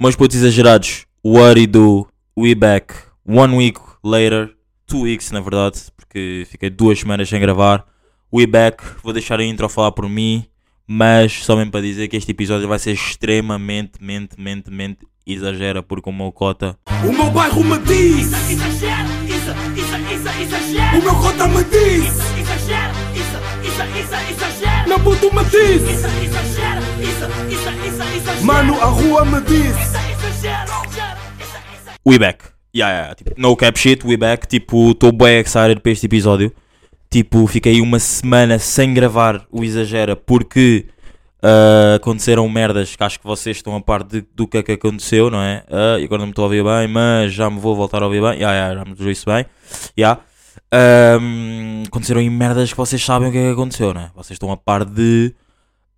Meus putos exagerados, what do we back one week later, two weeks na verdade, porque fiquei duas semanas sem gravar. We back, vou deixar a intro a falar por mim, mas só mesmo para dizer que este episódio vai ser extremamente, mente, mente, mente exagera, porque o meu cota. O meu bairro me diz, Exagera, isso, isso, isso, exagera. o meu cota me diz, Exagera, isso, isso, isso, exagera. meu puto me diz, Isso, exagera, mano, a rua me diz. We back. Yeah, yeah, tipo, no cap shit, we back. Tipo, estou bem excited para este episódio. Tipo, fiquei uma semana sem gravar o Exagera porque ah, aconteceram merdas que acho que vocês estão a par de- do que é que aconteceu, não é? Ah, e agora não me estou a ouvir bem, mas já me vou voltar a ouvir bem. Yeah, yeah, já me estou isso bem. Yeah. Ahm, aconteceram merdas que vocês sabem o que é que aconteceu, não é? Vocês estão a par de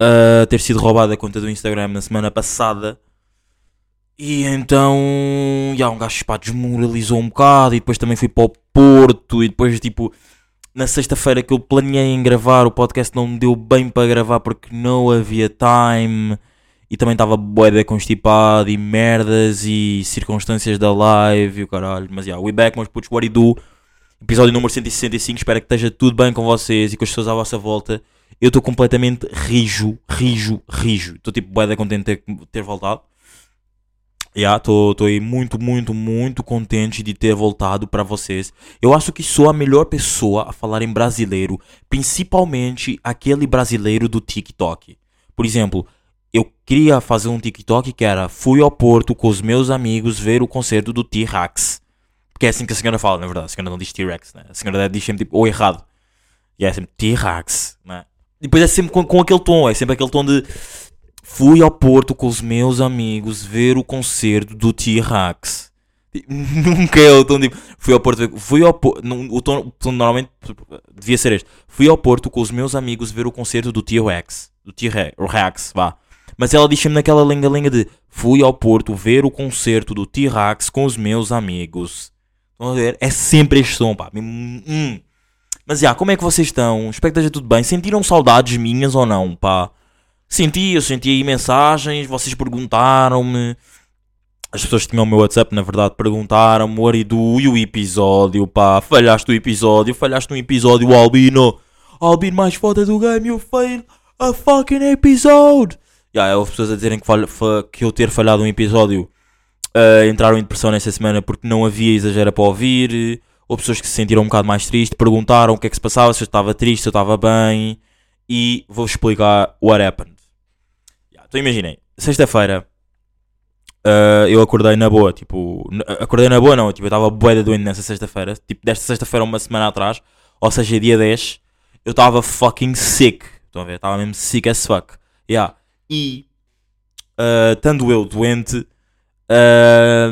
ah, ter sido roubada a conta do Instagram na semana passada. E então, já, um gajo pá, desmoralizou um bocado e depois também fui para o Porto e depois tipo, na sexta-feira que eu planeei em gravar o podcast não me deu bem para gravar porque não havia time e também estava boeda constipado e merdas e circunstâncias da live e o caralho, mas já, we back, meus putos, what do? Episódio número 165, espero que esteja tudo bem com vocês e com as pessoas à vossa volta. Eu estou completamente rijo, rijo, rijo. Estou tipo boeda contente de ter, ter voltado. Estou aí muito, muito, muito contente de ter voltado para vocês. Eu acho que sou a melhor pessoa a falar em brasileiro, principalmente aquele brasileiro do TikTok. Por exemplo, eu queria fazer um TikTok que era fui ao Porto com os meus amigos ver o concerto do T-Rex. Porque é assim que a senhora fala, na verdade. A senhora não diz T-Rex, né? A senhora diz sempre tipo, ou errado. E é sempre T-Rex, né? Depois é sempre com, com aquele tom, é sempre aquele tom de Fui ao Porto com os meus amigos ver o concerto do T-Rex. Nunca é o tom de. Fui ao Porto. Fui ao Porto. O tom, tom normalmente devia ser este. Fui ao Porto com os meus amigos ver o concerto do T-Rex. Do T-Rex, vá. Mas ela diz-me naquela lenga-lenga de. Fui ao Porto ver o concerto do T-Rex com os meus amigos. Estão a ver? É sempre este som, pá. Hum, hum. Mas já, como é que vocês estão? Espero que esteja tudo bem. Sentiram saudades minhas ou não, pá? Senti, eu senti aí mensagens, vocês perguntaram-me. As pessoas que tinham o meu WhatsApp, na verdade, perguntaram-me o Aridu e o episódio, pá. Falhaste o episódio, falhaste um episódio, Albino. Albino mais foda do game, you failed a fucking episode. Já, yeah, houve pessoas a dizerem que, falha, fa- que eu ter falhado um episódio ah, entraram em depressão nessa semana porque não havia exagero para ouvir. Houve pessoas que se sentiram um bocado mais tristes, perguntaram o que é que se passava, se eu estava triste, se eu estava bem. E vou explicar what happened. Yeah, então imaginem, sexta-feira ah, eu acordei na boa, tipo, acordei na boa não, tipo, eu estava bué doente nessa sexta-feira, tipo, desta sexta-feira uma semana atrás, ou seja, dia 10, eu estava fucking sick, estão a ver, estava mesmo sick as fuck, yeah. e, ah, estando eu doente, ah,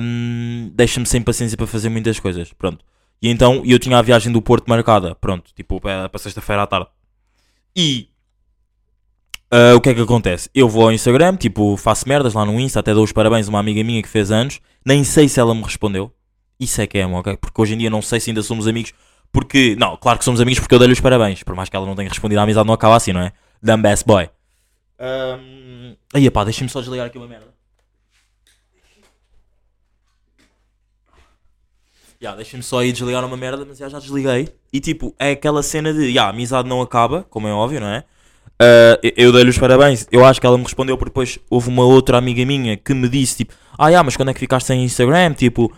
deixa-me sem paciência para fazer muitas coisas, pronto, e então eu tinha a viagem do Porto marcada, pronto, tipo, para, para sexta-feira à tarde, e ah, o que é que acontece? Eu vou ao Instagram, tipo, faço merdas lá no Insta, até dou os parabéns a uma amiga minha que fez anos, nem sei se ela me respondeu. Isso é que é, ok? Porque hoje em dia não sei se ainda somos amigos, porque, não, claro que somos amigos porque eu dei-lhe os parabéns, por mais que ela não tenha respondido, a amizade não acaba assim, não é? Dumb best boy. Um... Aí, pá, deixa-me só desligar aqui uma merda. Ya, deixa-me só aí desligar uma merda, mas já, já desliguei. E tipo, é aquela cena de, ya, a amizade não acaba, como é óbvio, não é? Ah, eu- dei-lhe os parabéns. Eu acho que ela me respondeu porque depois houve uma outra amiga minha que me disse tipo, ah, yeah, mas quando é que ficaste sem Instagram? Tipo,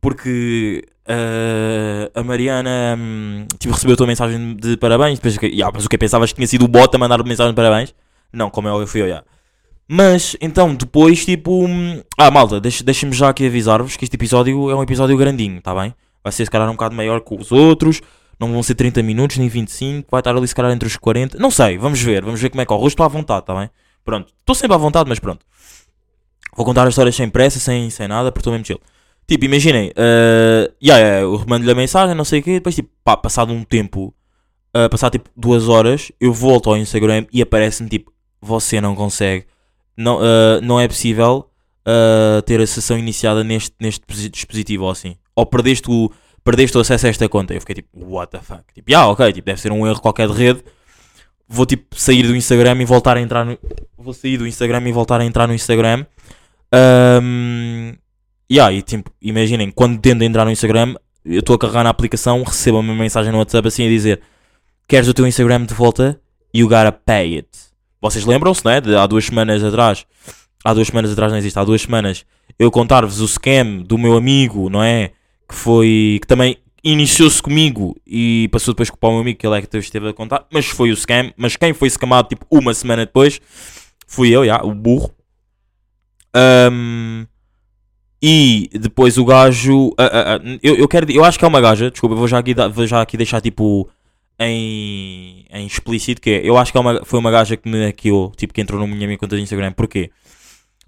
porque ah, a Mariana hum, tipo, recebeu a tua mensagem de parabéns. Depois, yeah, mas o que pensavas que tinha sido o bot a mandar mensagem de parabéns? Não, como é óbvio, fui eu, yeah. Mas então, depois, tipo, hum, ah, malta, deixem-me já aqui avisar-vos que este episódio é um episódio grandinho, tá bem? Vai ser se calhar um bocado maior que os outros. Não vão ser 30 minutos, nem 25. Vai estar ali se calhar entre os 40. Não sei, vamos ver. Vamos ver como é que corre. Hoje estou à vontade, tá bem? Pronto. Estou sempre à vontade, mas pronto. Vou contar as histórias sem pressa, sem, sem nada, porque estou mesmo chill. Tipo, imaginem. Uh, yeah, yeah, eu mando-lhe a mensagem, não sei o quê. Depois, tipo, pá, passado um tempo, uh, passado tipo duas horas, eu volto ao Instagram e aparece-me tipo: Você não consegue. Não, uh, não é possível uh, ter a sessão iniciada neste, neste posi- dispositivo ou assim. Ou perdeste o, perdeste o acesso a esta conta. Eu fiquei tipo, what the fuck? Tipo, yeah, ok, tipo, deve ser um erro qualquer de rede. Vou tipo sair do Instagram e voltar a entrar no. Vou sair do Instagram e voltar a entrar no Instagram. Ahm, yeah, e tipo, imaginem, quando tendo a entrar no Instagram, eu estou a carregar na aplicação, recebo uma mensagem no WhatsApp assim a dizer: Queres o teu Instagram de volta? You gotta pay it. Vocês lembram-se, não é? De há duas semanas atrás. Há duas semanas atrás não existe, há duas semanas eu contar-vos o scam do meu amigo, não é? Que foi. que também iniciou-se comigo e passou depois para o meu amigo, que ele é que esteve a contar, mas foi o scam. Mas quem foi scamado tipo uma semana depois fui eu, já, o burro. Ahm, e depois o gajo. ah, ah, ah, eu, eu quero. Eu acho que é uma gaja, desculpa, vou já aqui, vou já aqui deixar tipo em, em explícito que é, eu acho que é uma, foi uma gaja que me hackeou, tipo que entrou na minha minha conta de Instagram. Porquê?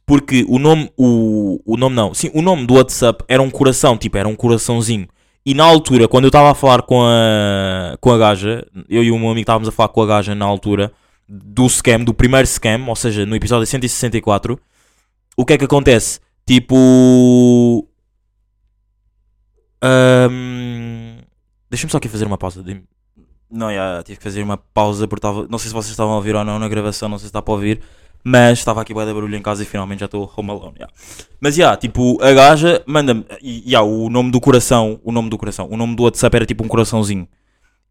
Porque o nome, o, o nome não, sim, o nome do WhatsApp era um coração, tipo, era um coraçãozinho. E na altura, quando eu estava a falar com a, com a gaja, eu e o meu amigo estávamos a falar com a gaja na altura do scam, do primeiro scam, ou seja, no episódio 164, o que é que acontece? Tipo. Ahm, Deixa-me só aqui fazer uma pausa. Dê-me- Não, já, tive que fazer uma pausa porque estava. Não sei se vocês estavam a ouvir ou não na gravação, não sei se está para ouvir. Mas estava aqui bem de barulho em casa e finalmente já estou home alone. Mas já, tipo, a gaja manda-me. E já, o nome do coração. O nome do coração. O nome do WhatsApp era tipo um coraçãozinho.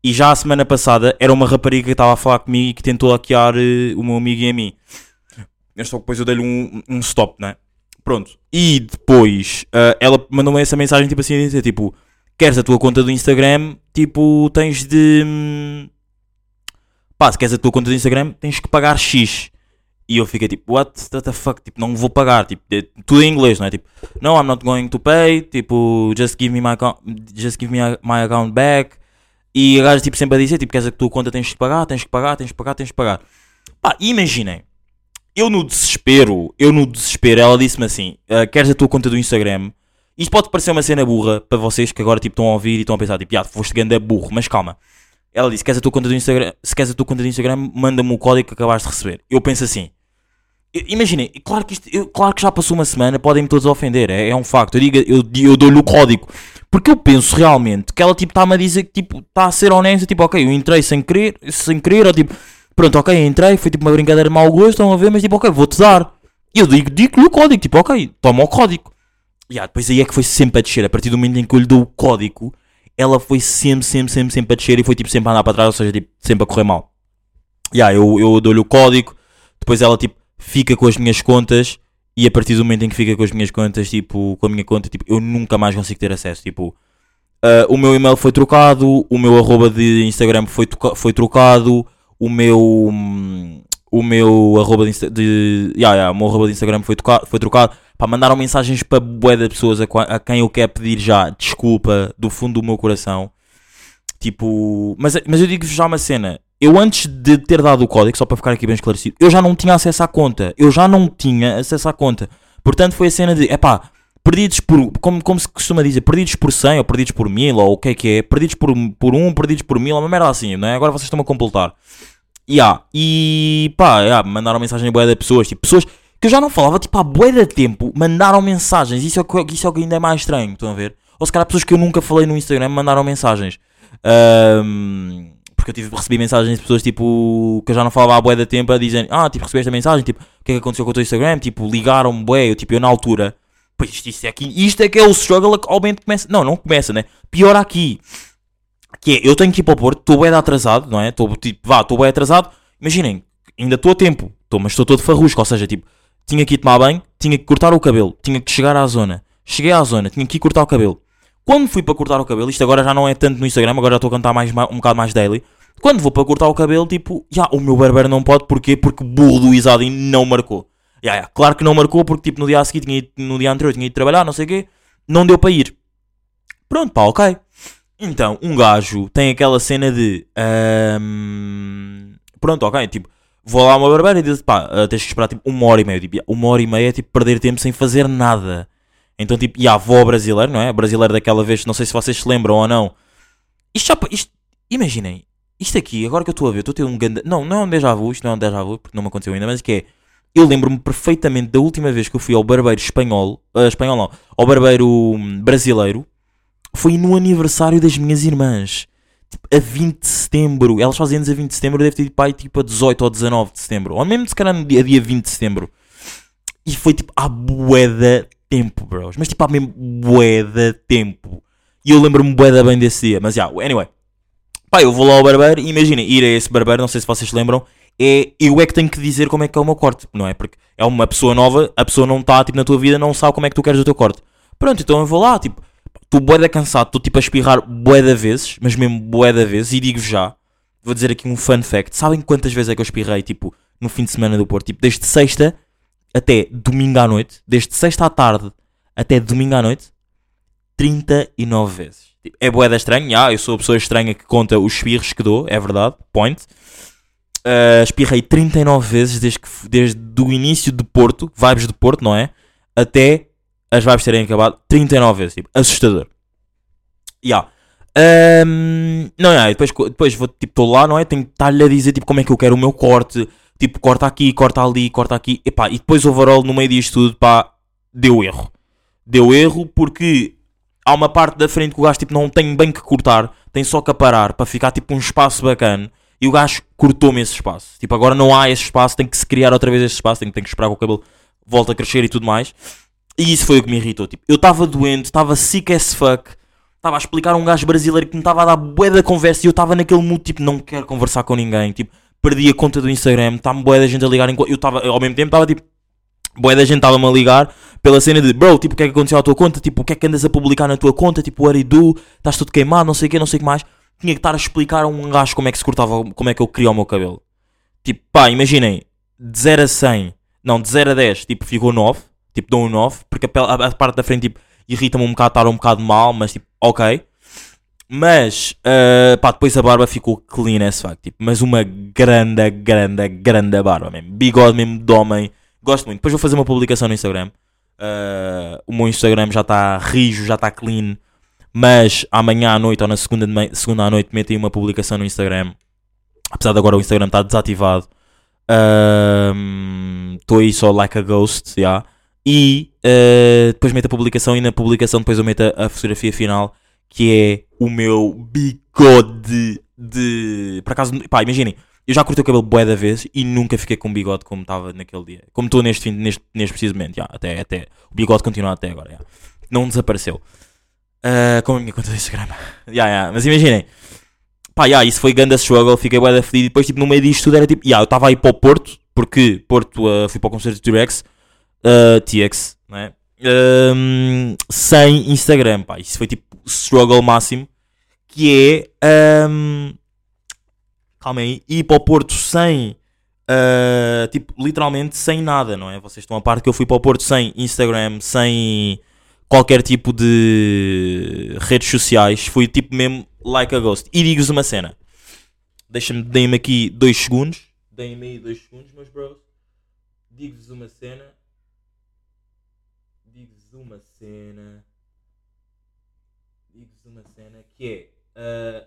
E já a semana passada era uma rapariga que estava a falar comigo e que tentou hackear eh, o meu amigo e a mim. Só que depois eu dei-lhe um, um stop, né? Pronto. E depois ah, ela mandou-me essa mensagem tipo assim a dizer tipo queres a tua conta do Instagram, tipo tens de hum, pá, se queres a tua conta do Instagram tens que pagar X. E eu fiquei tipo, what the fuck, tipo, não vou pagar, tipo, é tudo em inglês, não é? Tipo, no, I'm not going to pay, tipo, just give me my, account, just give me my account back. E a gaja tipo sempre a dizer, tipo, queres a tua conta tens que pagar, tens que pagar, tens que pagar, tens que pagar. Pá, imaginem, eu no desespero, eu no desespero, ela disse-me assim: "Ah, queres a tua conta do Instagram? Isto pode parecer uma cena burra para vocês que agora tipo, estão a ouvir e estão a pensar, tipo, ah, foste grande burro, mas calma. Ela disse: queres a tua conta do Instagram? Se queres a tua conta do Instagram, manda-me o código que acabaste de receber. Eu penso assim. Imaginem, claro que, eu- claro que já passou uma semana, podem-me todos ofender, é, é um facto. Eu, digo, eu, eu dou-lhe o código. Porque eu penso realmente que ela tipo está-me a dizer que tipo está a ser honesta, tipo, ok, eu entrei sem querer, sem querer, ou tipo, pronto, ok, entrei, foi tipo uma brincadeira de mau gosto, estão a ver, mas tipo, ok, vou-te dar. E eu digo, digo-lhe o código, tipo, ok, toma o código. E ah, depois aí é que foi sempre a descer, a partir do momento em que eu lhe dou o código, ela foi sempre, sempre, sempre, sempre a descer e foi tipo sempre a andar para trás, ou seja, tipo, sempre a correr mal. E ah, eu, eu dou-lhe o código, depois ela tipo fica com as minhas contas e a partir do momento em que fica com as minhas contas, tipo, com a minha conta, tipo, eu nunca mais consigo ter acesso, tipo, ah, o meu e-mail foi trocado, o meu arroba de Instagram foi, foi trocado, o meu hum, o meu arroba de, de yeah, yeah, o meu arroba de Instagram foi, toca- foi trocado, pá, mandaram mensagens para bué de pessoas a, a quem eu quero pedir já desculpa do fundo do meu coração. Tipo, mas, mas eu digo-vos já uma cena. Eu antes de ter dado o código, só para ficar aqui bem esclarecido, eu já não tinha acesso à conta. Eu já não tinha acesso à conta. Portanto, foi a cena de, epá, perdidos por, como, como se costuma dizer, perdidos por 100 ou perdidos por 1000 ou o que é que é, perdidos por, por 1, perdidos por 1000, uma merda assim, não é? Agora vocês estão a completar. Yeah. E pá, yeah, mandaram mensagem a bué de pessoas, tipo, pessoas que eu já não falava, tipo, há bué de tempo, mandaram mensagens, isso é, isso é o que ainda é mais estranho, estão a ver? Ou se calhar pessoas que eu nunca falei no Instagram mandaram mensagens. Ahm, porque eu tive, recebi mensagens de pessoas tipo que eu já não falava há bué de tempo a dizerem, ah, tipo, recebi esta mensagem, tipo, o que é que aconteceu com o teu Instagram? Tipo, ligaram-me bué, eu, tipo, eu na altura, pois isto, isto é aqui, isto é que é o struggle que aumenta começa, não, não começa, né? Pior aqui, que é, eu tenho que ir para o Porto, estou bem atrasado, não é? Estou tipo, vá, estou bem atrasado. Imaginem, ainda estou a tempo, estou, mas estou todo farrusco, ou seja, tipo, tinha que ir tomar banho, tinha que cortar o cabelo, tinha que chegar à zona. Cheguei à zona, tinha que ir cortar o cabelo. Quando fui para cortar o cabelo, isto agora já não é tanto no Instagram, agora já estou a cantar mais, ma- um bocado mais daily. Quando vou para cortar o cabelo, tipo, já, o meu barbeiro não pode, porquê? Porque burro do Isadin não marcou. Já, já, claro que não marcou, porque tipo, no dia a seguir, tinha ido, no dia anterior, tinha ido trabalhar, não sei o quê, não deu para ir. Pronto, pá, ok. Então, um gajo tem aquela cena de. ahm, pronto, ok, tipo, vou lá a uma barbeira e diz pá, ah, tens que esperar tipo uma hora e meia. Tipo, uma hora e meia é tipo perder tempo sem fazer nada. Então, tipo, e a avó brasileiro, não é? Brasileiro daquela vez, não sei se vocês se lembram ou não. Isto já. Isto, imaginem, isto aqui, agora que eu estou a ver, estou a ter um grande. Não, não é um déjà vu, isto não é um déjà vu, porque não me aconteceu ainda, mas que é. Eu lembro-me perfeitamente da última vez que eu fui ao barbeiro espanhol, ah, espanhol não, ao barbeiro hum, brasileiro, foi no aniversário das minhas irmãs. Tipo, a 20 de setembro. Elas fazem anos a 20 de setembro, deve ter ido aí tipo a 18 ou 19 de setembro. Ou mesmo se calhar no dia, dia 20 de setembro. E foi tipo bué de tempo, bros. Mas tipo há mesmo de tempo. E eu lembro-me de bem desse dia. Mas já, anyway. Pá, eu vou lá ao barbeiro e imaginem, ir a esse barbeiro, não sei se vocês lembram, é eu é que tenho que dizer como é que é o meu corte, não é? Porque é uma pessoa nova, a pessoa não está tipo, na tua vida, não sabe como é que tu queres o teu corte. Pronto, então eu vou lá, tipo, estou bué da cansado, estou tipo a espirrar bué da vezes, mas mesmo bué da vezes, e digo-vos já, vou dizer aqui um fun fact, sabem quantas vezes é que eu espirrei, tipo, no fim de semana do Porto? Tipo, desde sexta até domingo à noite, desde sexta à tarde até domingo à noite, 39 vezes. Tipo, é boeda estranha, já, eu sou a pessoa estranha que conta os espirros que dou, é verdade, point. Uh, espirrei 39 vezes desde, que, desde o início de Porto, vibes de Porto, não é? Até as vibes terem acabado 39 vezes, tipo, assustador. Ya. Um, não, yeah, depois, depois vou, tipo, estou lá, não é? Tenho que estar-lhe a dizer, tipo, como é que eu quero o meu corte, tipo, corta aqui, corta ali, corta aqui, e pá, e depois overall, no meio disto tudo, pá, deu erro. Deu erro porque há uma parte da frente que o gajo, tipo, não tem bem que cortar, tem só que aparar para ficar, tipo, um espaço bacana, e o gajo cortou-me esse espaço. Tipo, agora não há esse espaço, tem que se criar outra vez esse espaço, tem, tem que esperar que o cabelo volte a crescer e tudo mais. E isso foi o que me irritou. Tipo, eu estava doente, estava sick as fuck. Estava a explicar a um gajo brasileiro que me estava a dar bué da conversa e eu estava naquele mood, tipo, não quero conversar com ninguém. Tipo, perdi a conta do Instagram, está-me bué da gente a ligar. Eu estava, ao mesmo tempo, estava tipo, bué da gente estava-me a ligar pela cena de, bro, tipo, o que é que aconteceu à tua conta? Tipo, o que é que andas a publicar na tua conta? Tipo, what do? Estás tudo queimado, não sei o que, não sei o que mais. Tinha que estar a explicar a um gajo como é que se cortava, como é que eu queria o meu cabelo. Tipo, pá, imaginem, de 0 a 100, não, de 0 a 10, tipo, ficou 9 tipo dou um 9, porque a, a, a parte da frente tipo, irrita-me um bocado, estar um bocado mal, mas tipo, ok. Mas, uh, pá, depois a barba ficou clean as fuck, tipo, mas uma grande, grande, grande barba mesmo, bigode mesmo de homem, gosto muito. Depois vou fazer uma publicação no Instagram, uh, o meu Instagram já está rijo, já está clean, mas amanhã à noite ou na segunda, segunda à noite metem uma publicação no Instagram, apesar de agora o Instagram estar desativado, estou uh, aí só like a ghost, já. Yeah. E uh, depois meto a publicação e na publicação depois eu meto a, fotografia final que é o meu bigode de. Por acaso, pá, imaginem, eu já cortei o cabelo bué da vez e nunca fiquei com bigode como estava naquele dia. Como estou neste, neste, neste preciso momento, já, até, até. O bigode continua até agora, já. Não desapareceu. Uh, como a minha conta do Instagram. já, já. Mas imaginem, pá, já, isso foi grande struggle, fiquei bué da fedido e depois, tipo, no meio disto tudo era tipo, já, eu estava aí para o Porto, porque Porto uh, fui para o concerto de T-Rex uh, TX, não é? Um, sem Instagram, pá. Isso foi tipo struggle máximo. Que é. Um, calma aí. Ir para o Porto sem. Uh, tipo, literalmente sem nada, não é? Vocês estão a parte que eu fui para o Porto sem Instagram, sem qualquer tipo de redes sociais. Fui tipo mesmo like a ghost. E digo-vos uma cena. Deixa-me, deem-me aqui dois segundos. Deem-me aí dois segundos, meus bros. Digo-vos uma cena digo-vos uma cena. Digo-vos uma cena que é. Uh,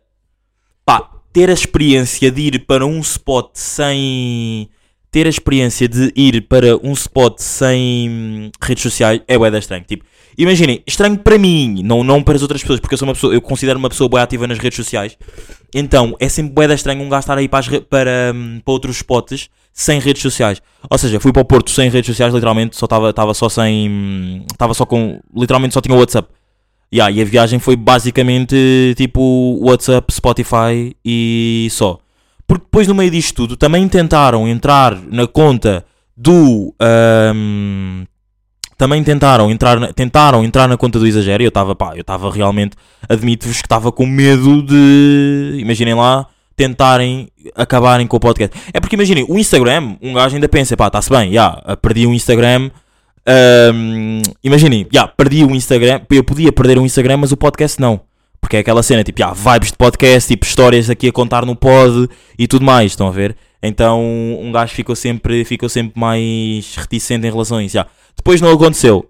pá, ter a experiência de ir para um spot sem. Ter a experiência de ir para um spot sem redes sociais é bué estranho. Tipo, imaginem, estranho para mim, não, não para as outras pessoas, porque eu sou uma pessoa, eu considero uma pessoa bué ativa nas redes sociais. Então, é sempre bué estranho um gajo estar aí para, para, hum, para outros spots sem redes sociais. Ou seja, fui para o Porto sem redes sociais, literalmente, só estava só sem. Estava só com. Literalmente só tinha WhatsApp. Yeah, e a viagem foi basicamente tipo WhatsApp, Spotify e só. Porque depois no meio disto tudo também tentaram entrar na conta do. Um, também tentaram entrar, tentaram entrar na conta do exagero e eu estava, eu estava realmente, admito-vos que estava com medo de. Imaginem lá, tentarem acabarem com o podcast. É porque imaginem, o Instagram, um gajo ainda pensa, pá, está-se bem, já, yeah, perdi o Instagram. Um, imaginem, já, perdi o Instagram, eu podia perder o Instagram, mas o podcast não. Porque é aquela cena, tipo, yeah, vibes de podcast, tipo, histórias aqui a contar no pod e tudo mais, estão a ver? Então um gajo ficou sempre, ficou sempre mais reticente em relação a isso. Yeah. Depois não aconteceu.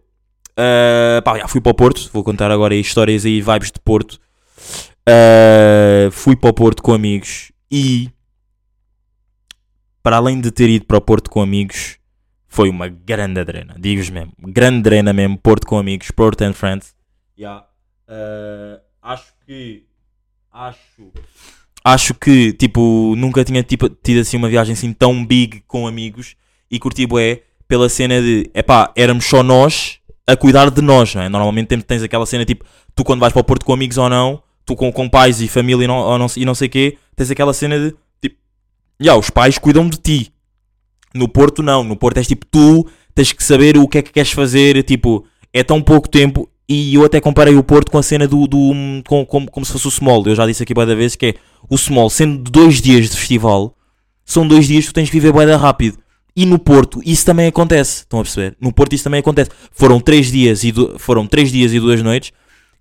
Uh, pá, fui para o Porto, vou contar agora histórias aí, vibes de Porto. Uh, fui para o Porto com amigos e, para além de ter ido para o Porto com amigos, foi uma grande adrena. Digo-vos mesmo, grande adrena mesmo. Porto com amigos, Porto and Friends. Yeah. Uh, acho que. Acho. Acho que, tipo, nunca tinha tipo, tido assim uma viagem assim tão big com amigos e curti bué pela cena de, epá, éramos só nós a cuidar de nós, não é? Normalmente tens- aquela cena tipo, tu quando vais para o Porto com amigos ou não, tu com, com pais e família e não, não, e não sei o quê, tens aquela cena de, tipo, já, os pais cuidam de ti. No Porto não, no Porto és tipo, tu tens que saber o que é que queres fazer, tipo, é tão pouco tempo e eu até comparei o Porto com a cena do, do com, com- como se fosse o Small, eu já disse aqui da vez que é o Small, sendo dois dias de festival, são dois dias que tu tens que viver bué rápido. E no Porto isso também acontece. Estão a perceber? No Porto isso também acontece. Foram três dias e, du- foram três dias e duas noites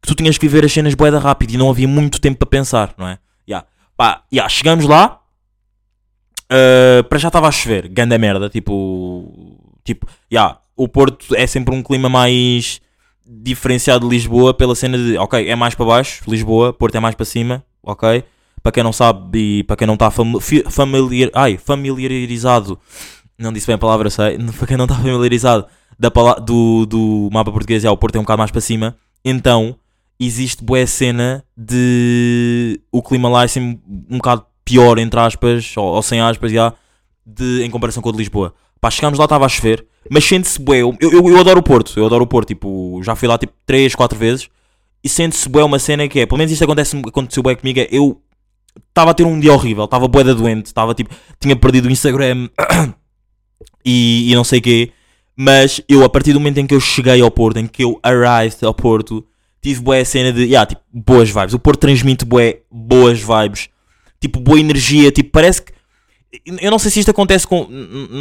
que tu tinhas que viver as cenas bué rápido e não havia muito tempo para pensar, não é? Ya. Pá, ya, chegamos lá. ah, para já estava a chover. Ganda merda. Tipo. Tipo, ya, o Porto é sempre um clima mais diferenciado de Lisboa pela cena de, ok, é mais para baixo, Lisboa, Porto é mais para cima, ok? Para quem não sabe e para quem não está familiar, ai, familiarizado, não disse bem a palavra, sei, para quem não está familiarizado da do, do mapa português, é, o Porto é um bocado mais para cima, então existe boa cena de o clima lá é sempre um bocado pior, entre aspas, ou, ou sem aspas, já, de, em comparação com o de Lisboa. Pá, chegámos lá, estava a chover, mas sente-se bué. Eu, eu, eu adoro o Porto, eu adoro o Porto, tipo, já fui lá tipo 3, 4 vezes e sente-se bué uma cena que é, pelo menos isto acontece, aconteceu bué comigo, é, eu estava a ter um dia horrível, estava bué da doente, estava tipo, tinha perdido o Instagram e, e não sei o quê, mas eu a partir do momento em que eu cheguei ao Porto, em que eu arrived ao Porto, tive bué a cena de, yeah, tipo, boas vibes, o Porto transmite bué boas vibes, tipo, boa energia, tipo, parece que eu não sei se isto acontece com.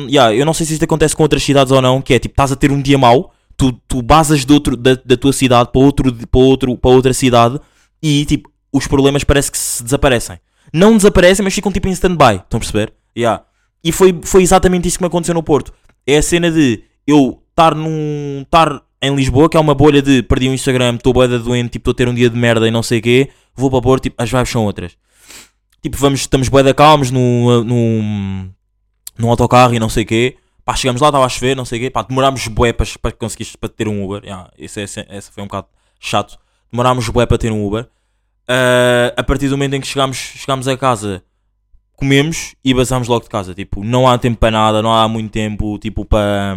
yeah, eu não sei se isto acontece com outras cidades ou não, que é tipo, estás a ter um dia mau, tu, tu basas de outro, da, da tua cidade para, outro, para, outro, para outra cidade e tipo, os problemas parece que se desaparecem. Não desaparecem, mas ficam tipo em stand-by. Estão a perceber? Yeah. E foi, foi exatamente isso que me aconteceu no Porto. É a cena de eu estar num. estar em Lisboa, que é uma bolha de perdi o Instagram, estou boeda doente, tipo, estou a ter um dia de merda e não sei o quê, vou para Porto, tipo, as vibes são outras. Tipo, vamos, estamos bué da calmos no, no, no autocarro e não sei o quê. Pá, chegamos lá, estava a chover, não sei o quê. Pá, demorámos bué para, para conseguir para ter um Uber. Yeah, esse, esse, esse foi um bocado chato. Demorámos bué para ter um Uber. Ah, a partir do momento em que chegámos, chegámos a casa, comemos e basámos logo de casa. Tipo, não há tempo para nada, não há muito tempo, tipo, para,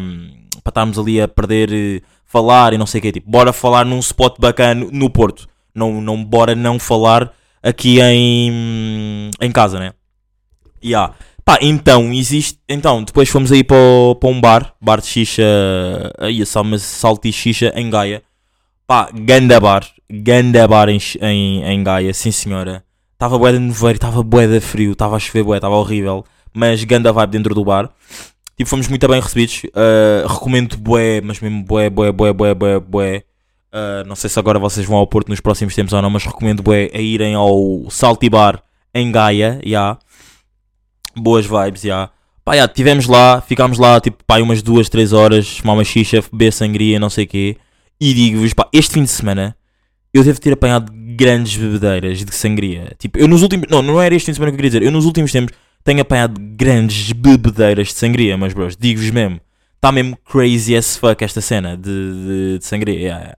para estarmos ali a perder, eh, falar e não sei o quê. Tipo, bora falar num spot bacana no Porto. Não, não, bora não falar aqui em, em casa, né? Yeah. Pá, então, existe. Então, depois fomos aí para, para um bar, bar de xixa, aí, salma salto e xixa em Gaia. Pá, ganda bar, ganda bar em, em, em Gaia, sim senhora. Estava bué de nevoeiro, estava bué de frio, estava a chover bué, estava horrível. Mas ganda vibe dentro do bar. Tipo, fomos muito bem recebidos. Uh, recomendo bué, mas mesmo bué, bué, bué, bué, bué, bué. Uh, não sei se agora vocês vão ao Porto nos próximos tempos ou não, mas recomendo bué a irem ao Salty Bar em Gaia, já. Boas vibes, já. Pá, já, tivemos lá, ficámos lá, tipo, pá, umas duas, três horas, fumar uma xixa, beber sangria, não sei o quê. E digo-vos, pá, este fim de semana eu devo ter apanhado grandes bebedeiras de sangria. Tipo, eu nos últimos. Não, não era este fim de semana que eu queria dizer. Eu nos últimos tempos tenho apanhado grandes bebedeiras de sangria, mas bros, digo-vos mesmo. Está mesmo crazy as fuck esta cena de, de, de sangria. Yeah, yeah.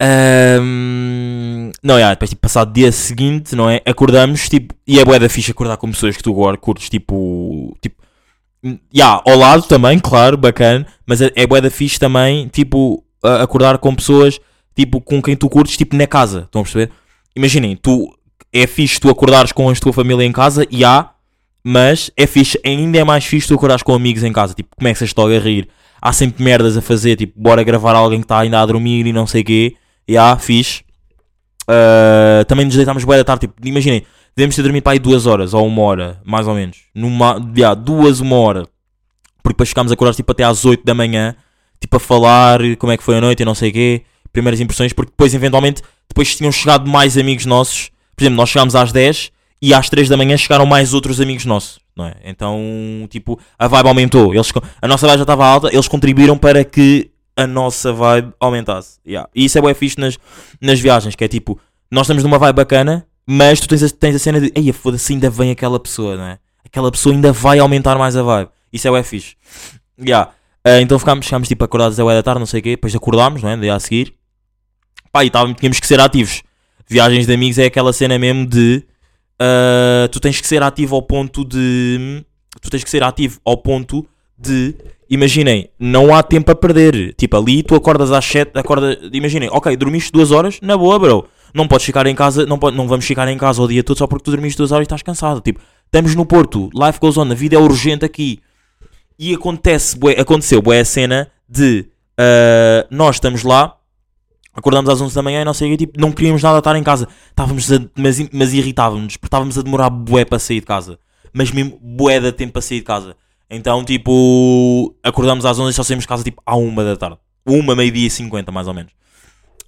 Ahm, não, yeah, depois, tipo, passado dia seguinte, não é? Acordamos, tipo, e é bué da ficha acordar com pessoas que tu agora curtes, tipo, tipo, yeah, ao lado também, claro, bacana, mas é, é bué da ficha também, tipo, acordar com pessoas, tipo, com quem tu curtes, tipo, na casa, estão a perceber? Imaginem, tu, é fixe tu acordares com a tua família em casa, e há, mas é fixe, ainda é mais fixe tu acordares com amigos em casa, tipo, começas logo a rir, há sempre merdas a fazer, tipo, bora gravar alguém que está ainda a dormir e não sei o quê, e há, fixe. Uh, também nos deitámos bem da tarde, tipo, imaginem, devemos ter dormido para aí duas horas, ou uma hora, mais ou menos, numa, yeah, duas, uma hora, porque depois ficámos acordados, tipo, até às 8 da manhã, tipo, a falar como é que foi a noite e não sei o quê, primeiras impressões, porque depois, eventualmente, depois tinham chegado mais amigos nossos, por exemplo, nós chegámos às 10 e às 3 da manhã chegaram mais outros amigos nossos, não é? Então, tipo, a vibe aumentou. Eles, a nossa vibe já estava alta, eles contribuíram para que a nossa vibe aumentasse. Yeah. E isso é bem fixe nas, nas viagens, que é tipo, nós estamos numa vibe bacana, mas tu tens a, tens a cena de, ei, foda-se, ainda vem aquela pessoa, não é? Aquela pessoa ainda vai aumentar mais a vibe. Isso é bem fixe. Yeah. Ah, então ficámos, ficámos tipo acordados a da tarde, não sei o quê, depois acordámos, não é? A seguir. Pá, e tínhamos que ser ativos. Viagens de amigos é aquela cena mesmo de ah, tu tens que ser ativo ao ponto de. Tu tens que ser ativo ao ponto de. imaginem, não há tempo a perder. Tipo, ali tu acordas às 7, acorda, imaginem, ok, dormiste duas horas, na boa, bro. Não podes ficar em casa, não, pode, não vamos ficar em casa o dia todo só porque tu dormiste duas horas e estás cansado. Tipo, estamos no Porto, life goes on, a vida é urgente aqui. E acontece, bué, aconteceu, bué, a cena de ah, nós estamos lá, acordamos às 11 da manhã e não sei tipo, não queríamos nada estar em casa. Estávamos a, mas, mas irritávamos-nos, porque estávamos a demorar bué para sair de casa. Mas mesmo bué da tempo para sair de casa. Então, tipo, acordamos às 11 e só saímos de casa, tipo, à 1 da tarde. 1, meio-dia e 50, mais ou menos.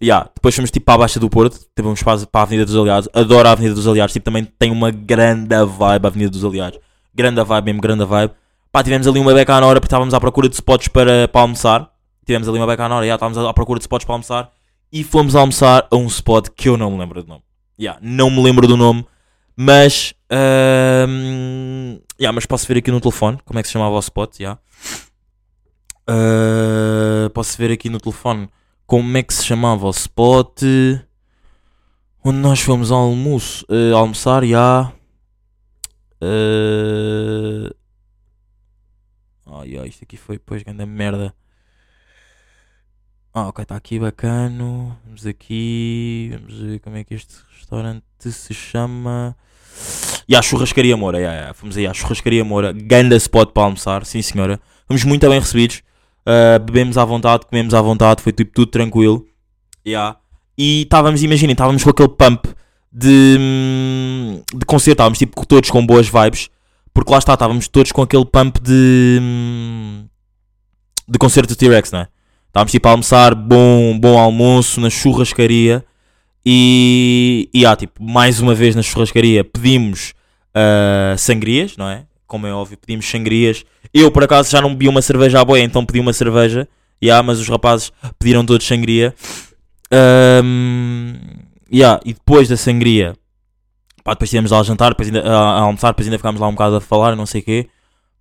Yeah, depois fomos tipo para a Baixa do Porto, tipo, fomos para, a Avenida dos Aliados. Adoro a Avenida dos Aliados, tipo, também tem uma grande vibe a Avenida dos Aliados. Grande vibe mesmo, grande vibe. Pá, tivemos ali uma beca à hora porque estávamos à procura de spots para, para almoçar. Tivemos ali uma beca à hora, já estávamos à procura de spots para almoçar. E fomos almoçar a um spot que eu não me lembro do nome. Yeah, não me lembro do nome, mas. ahm, yeah, mas posso ver aqui no telefone como é que se chamava o spot. Yeah. Ah, posso ver aqui no telefone como é que se chamava o spot onde nós fomos almoço, eh, almoçar. Yeah. Ah, ai ai, isto aqui foi depois grande merda. Ah, ok, está aqui bacano. Vamos aqui. Vamos ver como é que este restaurante se chama. E a churrascaria Moura, yeah, yeah. fomos aí à churrascaria Moura, ganda spot para almoçar, sim senhora. Fomos muito bem recebidos, uh, bebemos à vontade, comemos à vontade, foi tipo tudo tranquilo. Yeah. E estávamos, imaginem, estávamos com aquele pump de, de concerto, estávamos tipo todos com boas vibes, porque lá está, estávamos todos com aquele pump de, de concerto do T-Rex, não é? Estávamos tipo a almoçar, bom, bom almoço na churrascaria. E, e ah, tipo, mais uma vez na churrascaria pedimos ah, sangrias, não é? Como é óbvio, pedimos sangrias. Eu, por acaso, já não bebi uma cerveja à boia, então pedi uma cerveja. Yeah, mas os rapazes pediram todos sangria. Ahm, yeah, e depois da sangria, pá, depois estivemos lá a jantar, depois ainda, a, a almoçar, depois ainda ficámos lá um bocado a falar, não sei o quê.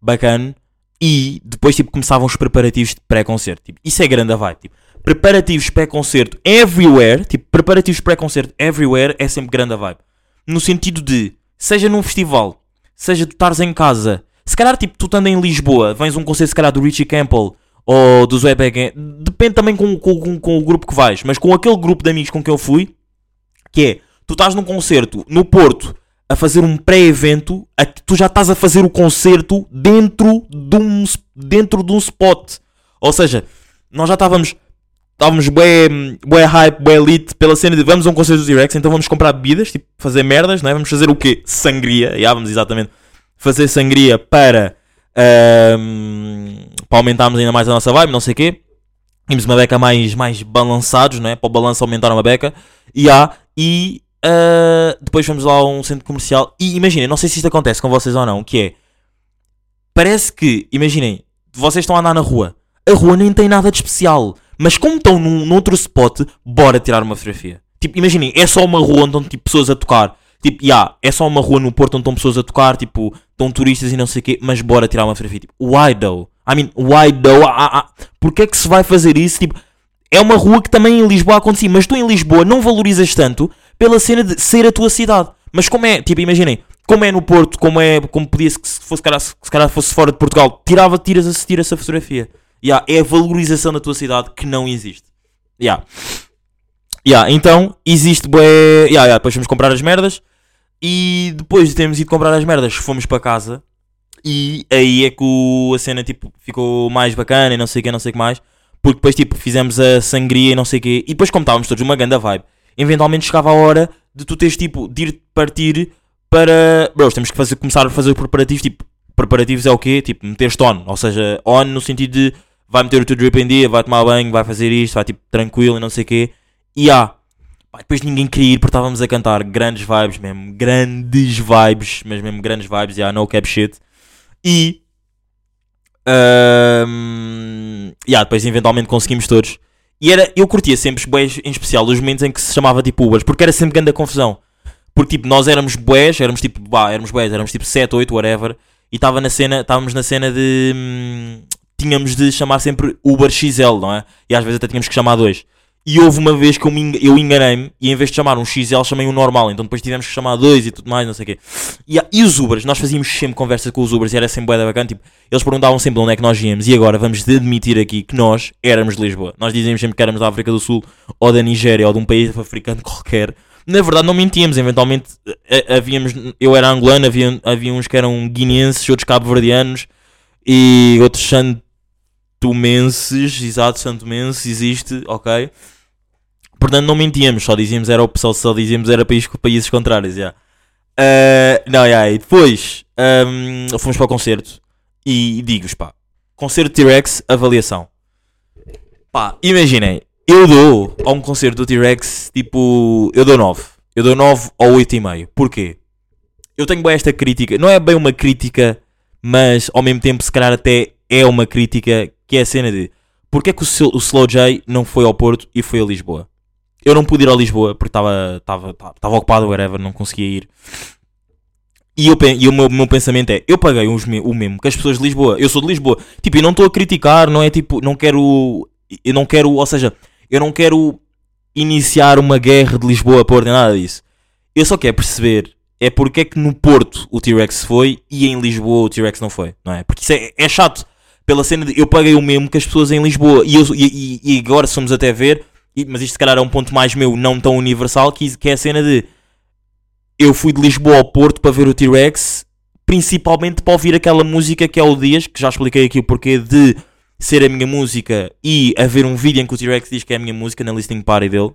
Bacana. E depois, tipo, começavam os preparativos de pré-concerto. Tipo, isso é grande a vibe. Tipo, preparativos pré-concerto everywhere. Tipo, preparativos pré-concerto everywhere é sempre grande a vibe. No sentido de, seja num festival, seja tu estares em casa, se calhar, tipo, tu estando em Lisboa, vens um concerto, se calhar, do Richie Campbell ou do Zoé depende também com, com, com, o grupo que vais, mas com aquele grupo de amigos com que eu fui, que é, tu estás num concerto no Porto a fazer um pré-evento, tu já estás a fazer o concerto dentro de um, dentro de um spot. Ou seja, nós já estávamos estávamos bué, bué hype, bué elite pela cena de vamos a um concerto do T-Rex, então vamos comprar bebidas, tipo, fazer merdas, não é? Vamos fazer o quê? Sangria, já vamos exatamente fazer sangria para, ahm, para aumentarmos ainda mais a nossa vibe, não sei o quê. Tínhamos uma beca mais, mais balançados, não é? Para o balanço aumentar uma beca. E há, e ah, depois fomos lá a um centro comercial. E imaginem, não sei se isto acontece com vocês ou não, que é. Parece que, imaginem, vocês estão a andar na rua. A rua nem tem nada de especial. Mas como estão num, num outro spot, bora tirar uma fotografia. Tipo, imaginem, é só uma rua onde estão tipo, pessoas a tocar. Tipo, yeah, é só uma rua no Porto onde estão pessoas a tocar, tipo, estão turistas e não sei o quê, mas bora tirar uma fotografia. Tipo, why though? I mean, why though? Ah, ah, Porquê é que se vai fazer isso? Tipo, é uma rua que também em Lisboa acontecia, mas tu em Lisboa não valorizas tanto pela cena de ser a tua cidade. Mas como é, tipo, imaginem, como é no Porto, como é, como podia se se fosse, se se calhar fosse fora de Portugal, tirava, tiras, a- tira essa fotografia. Yeah, é a valorização da tua cidade que não existe. Yeah. Yeah, então, existe bué... Yeah, yeah, depois fomos comprar as merdas e depois de termos ido comprar as merdas, fomos para casa e aí é que o- a cena tipo, ficou mais bacana e não sei o que, não sei o que mais. Porque depois tipo, fizemos a sangria e não sei o que. E depois como estávamos todos uma ganda vibe, eventualmente chegava a hora de tu teres tipo, de ir partir para... Bros, temos que fazer, começar a fazer os preparativos, tipo, preparativos é o quê? Tipo, meter-te on, ou seja, on no sentido de vai meter o teu drip em dia, vai tomar banho, vai fazer isto, vai tipo tranquilo e não sei o quê. E há. Pá, depois ninguém queria ir porque estávamos a cantar grandes vibes mesmo, grandes vibes, mas mesmo grandes vibes, yeah, no cap shit. E. ahm, yeah, depois eventualmente conseguimos todos. E era, eu curtia sempre, bués, em especial, os momentos em que se chamava tipo Ubers, porque era sempre grande a confusão. Porque tipo, nós éramos bués, éramos tipo, bah, éramos bués, éramos tipo 7, 8, whatever. E estava na cena, estávamos na cena de. hum, tínhamos de chamar sempre Uber XL, não é? E às vezes até tínhamos que chamar dois. E houve uma vez que eu, eu enganei-me e em vez de chamar um XL chamei um normal. Então depois tivemos que chamar dois e tudo mais, não sei o quê. E, e os Ubers, nós fazíamos sempre conversa com os Ubers e era sempre bué da bacana. Tipo, eles perguntavam sempre de onde é que nós íamos. E agora vamos admitir aqui que nós éramos de Lisboa. Nós dizíamos sempre que éramos da África do Sul ou da Nigéria ou de um país africano qualquer. Na verdade, não mentíamos. Eventualmente eh, havíamos. Eu era angolano, havia, havia uns que eram guineenses, outros cabo-verdianos e outros santomenses. Exato, santomenses, existe, ok. Portanto, não mentíamos, só dizíamos era o pessoal, só dizíamos era país, países contrários, já. Ah, não, já, e depois ahm, fomos para o concerto e digo-vos, pá, concerto T-Rex, avaliação. Pá, imaginem, eu dou a um concerto do T-Rex, tipo, eu dou 9. Eu dou 9 ou 8,5. Porquê? Eu tenho bem esta crítica, não é bem uma crítica, mas ao mesmo tempo, se calhar até é uma crítica, que é a cena de porque é que o, o Slow J não foi ao Porto e foi a Lisboa? Eu não pude ir a Lisboa porque estava ocupado, whatever, não conseguia ir. E, eu, e o meu, meu pensamento é: eu paguei os o mesmo que as pessoas de Lisboa. Eu sou de Lisboa. Tipo, não estou a criticar, não é tipo, não quero. Eu não quero, ou seja, eu não quero iniciar uma guerra de Lisboa nem nada disso. Eu só quero perceber é porque é que no Porto o T-Rex foi e em Lisboa o T-Rex não foi, não é? Porque isso é, é chato. Pela cena de eu paguei o mesmo que as pessoas em Lisboa e, eu, e- e agora somos até ver, mas isto se calhar é um ponto mais meu, não tão universal, que, que é a cena de eu fui de Lisboa ao Porto para ver o T-Rex, principalmente para ouvir aquela música que é o Dias, que já expliquei aqui o porquê de ser a minha música e haver um vídeo em que o T-Rex diz que é a minha música na listening party dele.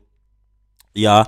Ya.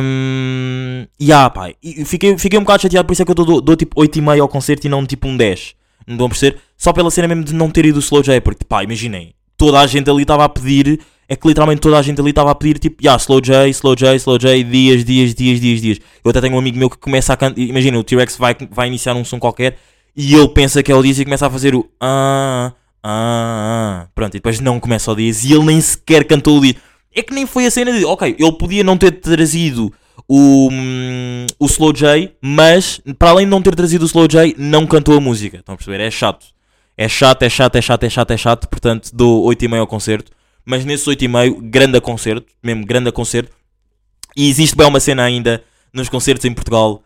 Um, ya, pá. E fiquei, fiquei um bocado chateado, por isso é que eu dou, dou tipo 8,5 ao concerto e não tipo um 10. Não vão perceber? Só pela cena mesmo de não ter ido o Slow J, porque pá, imaginem, toda a gente ali estava a pedir, é que literalmente toda a gente ali estava a pedir tipo, ya, Slow J, Slow J, Slow J, dias, dias, dias, dias, dias. Eu até tenho um amigo meu que começa a cantar, imagina, o T-Rex vai, vai iniciar um som qualquer e ele pensa que é o Dias e começa a fazer o ah, ah, ah. Pronto, e depois não começa o Dias e ele nem sequer cantou o Dias. É que nem foi a cena de, ok, ele podia não ter trazido o, hum, o Slow J, mas para além de não ter trazido o Slow J, não cantou a música. Estão a perceber? É chato. É chato, é chato, é chato, é chato, é chato. Portanto, dou 8,5 ao concerto. Mas nesses 8,5, grande concerto, mesmo grande concerto. E existe bem uma cena ainda nos concertos em Portugal.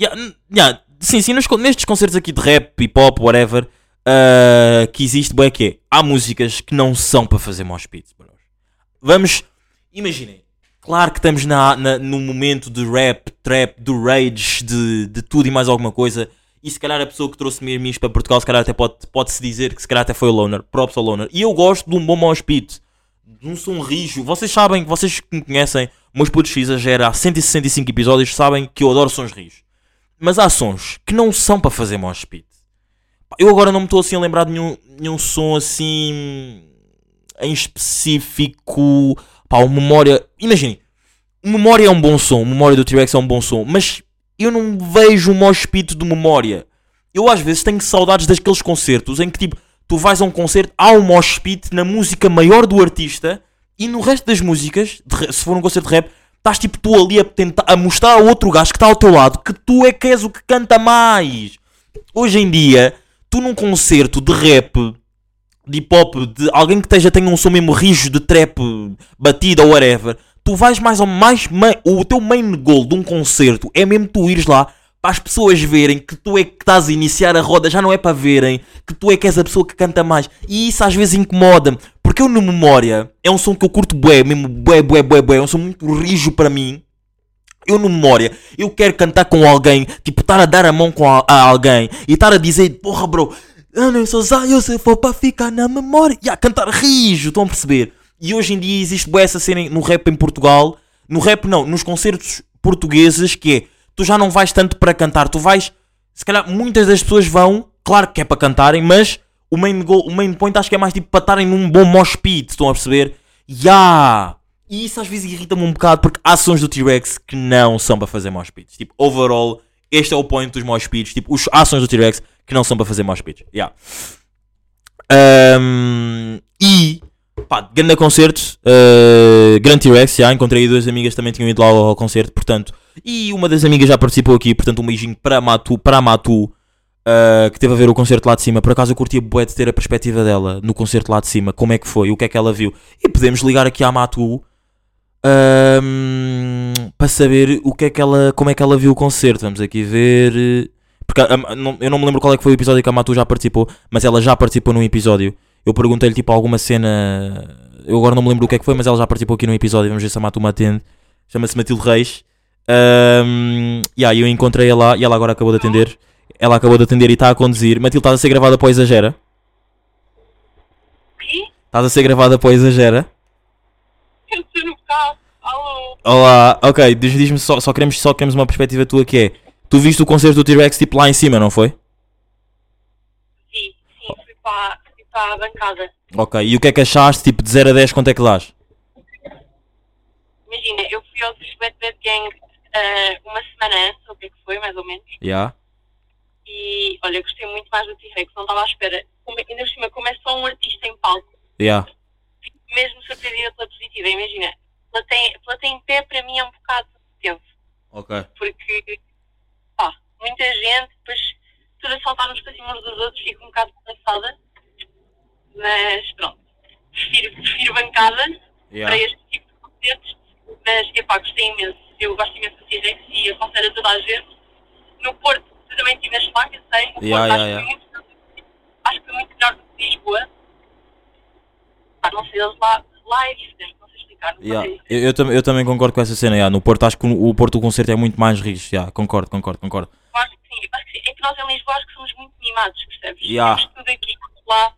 Yeah, yeah, sim, sim, nos nestes concertos aqui de rap, hip hop, whatever, ah, que existe bem que é, há músicas que não são para fazer mosh pits. Vamos, imaginem, claro que estamos na, na- no momento de rap, trap, do rage, de, de tudo e mais alguma coisa. E se calhar a pessoa que trouxe mesmo isto para Portugal, se calhar até pode- pode-se dizer que se calhar até foi o Loner, props ao Loner. E eu gosto de um bom mosh pit, de um som rijo. Vocês sabem, vocês que me conhecem, meus putos exagera há 165 episódios, sabem que eu adoro sons rijos. Mas há sons que não são para fazer mosh Eu agora não me estou assim a lembrar de nenhum, nenhum som assim em específico. Pá, o memória. Imaginem, o memória é um bom som, o memória do T-Rex é um bom som, mas eu não vejo um mosh pit de memória. Eu às vezes tenho saudades daqueles concertos em que tipo, tu vais a um concerto, há um mosh pit na música maior do artista e no resto das músicas, de se for um concerto de rap, estás tipo tu ali a tentar a mostrar a outro gajo que está ao teu lado que tu é que és o que canta mais. Hoje em dia, tu num concerto de rap, de hip hop, de alguém que esteja, tenha um som mesmo rijo de trap, batida ou whatever, tu vais mais ou mais. ma- O teu main goal de um concerto é mesmo tu ires lá para as pessoas verem que tu é que estás a iniciar a roda, já não é para verem que tu é que és a pessoa que canta mais. E isso às vezes incomoda-me, porque eu no Memória é um som que eu curto bué, mesmo bué, bué, bué, bué, é um som muito rijo para mim. Eu no memória, eu quero cantar com alguém, tipo, estar a dar a mão com a, a alguém e estar a dizer, porra, bro, eu não sou Zayo se for para ficar na memória. E a cantar rijo, estão a perceber? E hoje em dia existe bué essa cena no rap em Portugal, no rap não, nos concertos portugueses, que é, tu já não vais tanto para cantar, tu vais, se calhar muitas das pessoas vão, claro que é para cantarem, mas o main, goal, o main point acho que é mais tipo para estarem num bom mosh pit, estão a perceber? Ya! E isso às vezes irrita-me um bocado porque há sons do T-Rex que não são para fazer mosh pits. Tipo, overall, este é o point dos mosh pits. Tipo, os, sons do T-Rex que não são para fazer mosh pits. Ya. Ahm, e, pá, grande concerto, uh, grande T-Rex, já encontrei duas amigas também tinham ido lá ao concerto, portanto, e uma das amigas já participou aqui, portanto, um beijinho para a Matu, para a Matu, uh, que teve a ver o concerto lá de cima. Por acaso eu curtia bué de ter a perspectiva dela no concerto lá de cima. Como é que foi, o que é que ela viu. E podemos ligar aqui à Matu para saber o que é que ela, como é que ela viu o concerto. Vamos aqui ver. Porque eu não me lembro qual é que foi o episódio que a Matu já participou, mas ela já participou num episódio. Eu perguntei-lhe tipo alguma cena. Eu agora não me lembro do que é que foi, mas ela já participou aqui num episódio. Vamos ver se a Matu me atende. Chama-se Matilde Reis. Um, e aí eu encontrei-a lá e ela agora acabou de atender. Ela acabou de atender e está a conduzir. Matilde, estás a ser gravada para o Exagera? quê? Estás a ser gravada para o Exagera? Eu estou no carro. Alô? Olá, ok, diz- diz-me só, só, queremos, só queremos uma perspectiva tua que é. Tu viste o concerto do T-Rex tipo lá em cima, não foi? Sim, sim, fui para, fui para a bancada. Ok, e o que é que achaste? Tipo de 0 a 10, quanto é que dás? Imagina, eu fui ao Sweat Bad Gang ah, uma semana antes, ou o que é que foi, mais ou menos. Já? E olha, gostei muito mais do T-Rex, não estava à espera. Como, ainda por cima, como é só um artista em palco, Já. fico mesmo surpreendida pela positiva. Imagina, plateia, plateia em pé para mim é um bocado tenso, Ok. porque pá, muita gente, depois tudo a saltar-nos para cima uns dos outros, fico um bocado cansada. Mas pronto, prefiro, prefiro bancada. Já. para este tipo de concertos, mas epá, gostei imenso. Eu gosto imenso do T-Rex e aconselho a toda a gente. No Porto, também estiveste lá, que eu sei. No Yeah, Porto, yeah, acho, Que foi muito, acho que foi muito melhor do que Lisboa. Pá, não sei, eles lá, lá é diferente, não sei explicar. Não sei. Eu, eu, tam- eu também concordo com essa cena. já. No Porto, acho que o, o Porto o concerto é muito mais rijo. Já. Concordo, concordo, concordo. Eu acho que sim, acho que sim. É que nós em Lisboa acho que somos muito mimados, percebes? Yeah. Temos tudo aqui. Lá,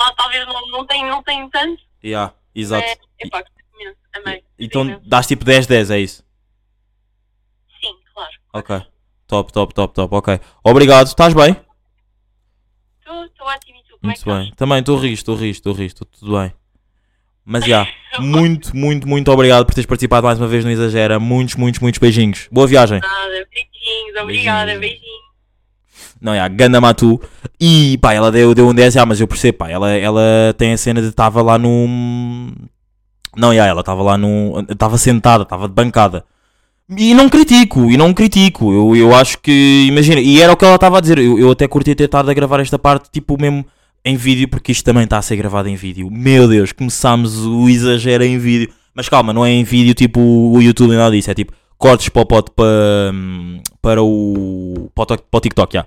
lá talvez não, não, tem, não tem tanto, Já. Exato. mas epá, gostei imenso, amei. Então dás tipo 10, 10, é isso? Ok. Top, top, top, top. Ok. Obrigado. Estás bem? Estou ótimo e tu, como é Muito que bem. estás? Também estou rijo, estou rijo, estou rijo, estou tudo bem. Mas já, muito, muito, muito obrigado por teres participado mais uma vez no Exagera. Muitos, muitos, muitos beijinhos. Boa viagem. Nada, beijinhos, obrigada, Beijinhos. Não, é, Ganda Matu. E pá, ela deu, deu um 10, já, mas eu percebo, pá, ela, ela tem a cena de estava lá no. Não, já, ela estava lá no. Estava sentada, estava de bancada. E não critico, e não critico. Eu, eu acho que. Imagina, e era o que ela estava a dizer. Eu, eu até curti ter estado a gravar esta parte, tipo, mesmo em vídeo, porque isto também está a ser gravado em vídeo. Meu Deus, começámos o exagero em vídeo. Mas calma, não é em vídeo tipo o YouTube nem nada disso. É tipo cortes para o, para, o, para o para o TikTok.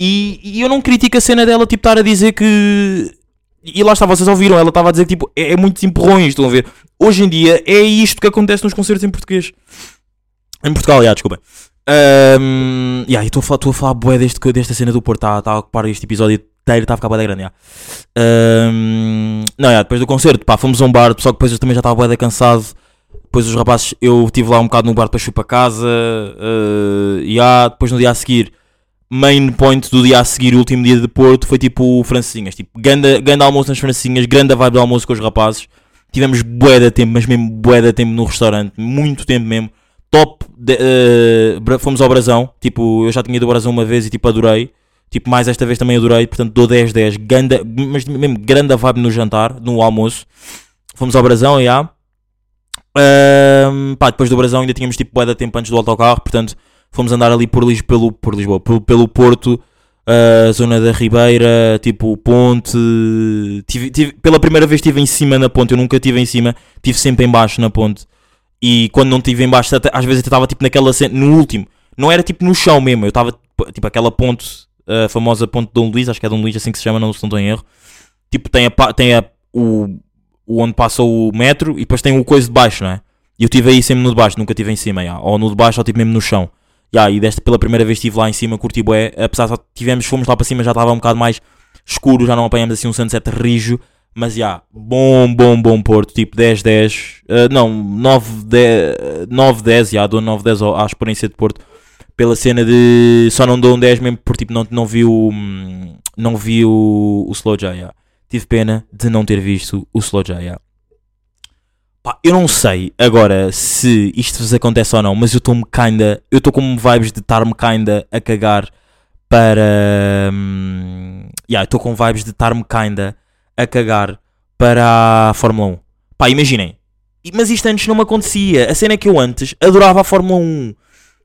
E, e eu não critico a cena dela, tipo, estar a dizer que. E lá está, vocês ouviram, ela estava a dizer que tipo, é, é muito empurrões, estão a ver? Hoje em dia é isto que acontece nos concertos em português. Em Portugal, já, desculpa. Um, yeah, estou a falar, estou falar desta cena do Porto, está tá a ocupar este episódio inteiro, está a ficar bué da grande, já. Um, não, yeah, depois do concerto, pá, fomos a um bar, só que depois eu também já estava bué da cansado. Depois os rapazes, eu estive lá um bocado no bar para para casa. Uh, yeah, depois no dia a seguir, main point do dia a seguir, o último dia de Porto, foi tipo Francinhas. Tipo, ganda almoço nas Francinhas, grande vibe de almoço com os rapazes. Tivemos bué de tempo, mas mesmo bué de tempo no restaurante, muito tempo mesmo. Top, de, uh, fomos ao Brasão, tipo, eu já tinha ido ao Brasão uma vez e tipo adorei. Tipo, mais esta vez também adorei, portanto dou 10-10, ganda, mas mesmo grande vibe no jantar, no almoço. Fomos ao Brasão, já. Ahm, pá, depois do Brasão ainda tínhamos tipo bué de tempo antes do autocarro, portanto fomos andar ali por, Lis pelo, por Lisboa, pelo, pelo Porto, a zona da Ribeira, tipo Ponte. Tive, tive- pela primeira vez estive em cima na ponte, eu nunca estive em cima, estive sempre em baixo na ponte. E quando não estive em baixo, até- às vezes eu estava tipo naquela cena, no último, não era tipo no chão mesmo, eu estava tipo aquela ponte, a famosa ponte de Dom Luís, acho que é Dom Luís assim que se chama, não, se não estou em erro. Tipo, tem, a, tem a, o, o onde passa o metro e depois tem o coisa de baixo, não é? E eu estive aí sempre no de baixo, nunca estive em cima, já. ou no de baixo ou tipo mesmo no chão. Já, e desta pela primeira vez estive lá em cima, curti bué, apesar de tivemos, fomos lá para cima, já estava um bocado mais escuro, já não apanhamos assim um sunset rijo, mas já, bom, bom, bom Porto, tipo 10, 10, eh, não, 9, 10, 9, 10, já, dou 9, 10 ao- à experiência de Porto, pela cena de, só não dou um 10 mesmo por tipo, não, não vi o, hum, não vi o, o Slow J, já. Tive pena de não ter visto o Slow J, já. Pá, eu não sei agora se isto vos acontece ou não, mas eu estou-me kinda. Eu estou com vibes de estar-me kinda a cagar para. hum, yeah, estou com vibes de estar-me kinda a cagar para a Fórmula 1. Pá, imaginem. Mas isto antes não me acontecia. A cena é que eu antes adorava a Fórmula 1.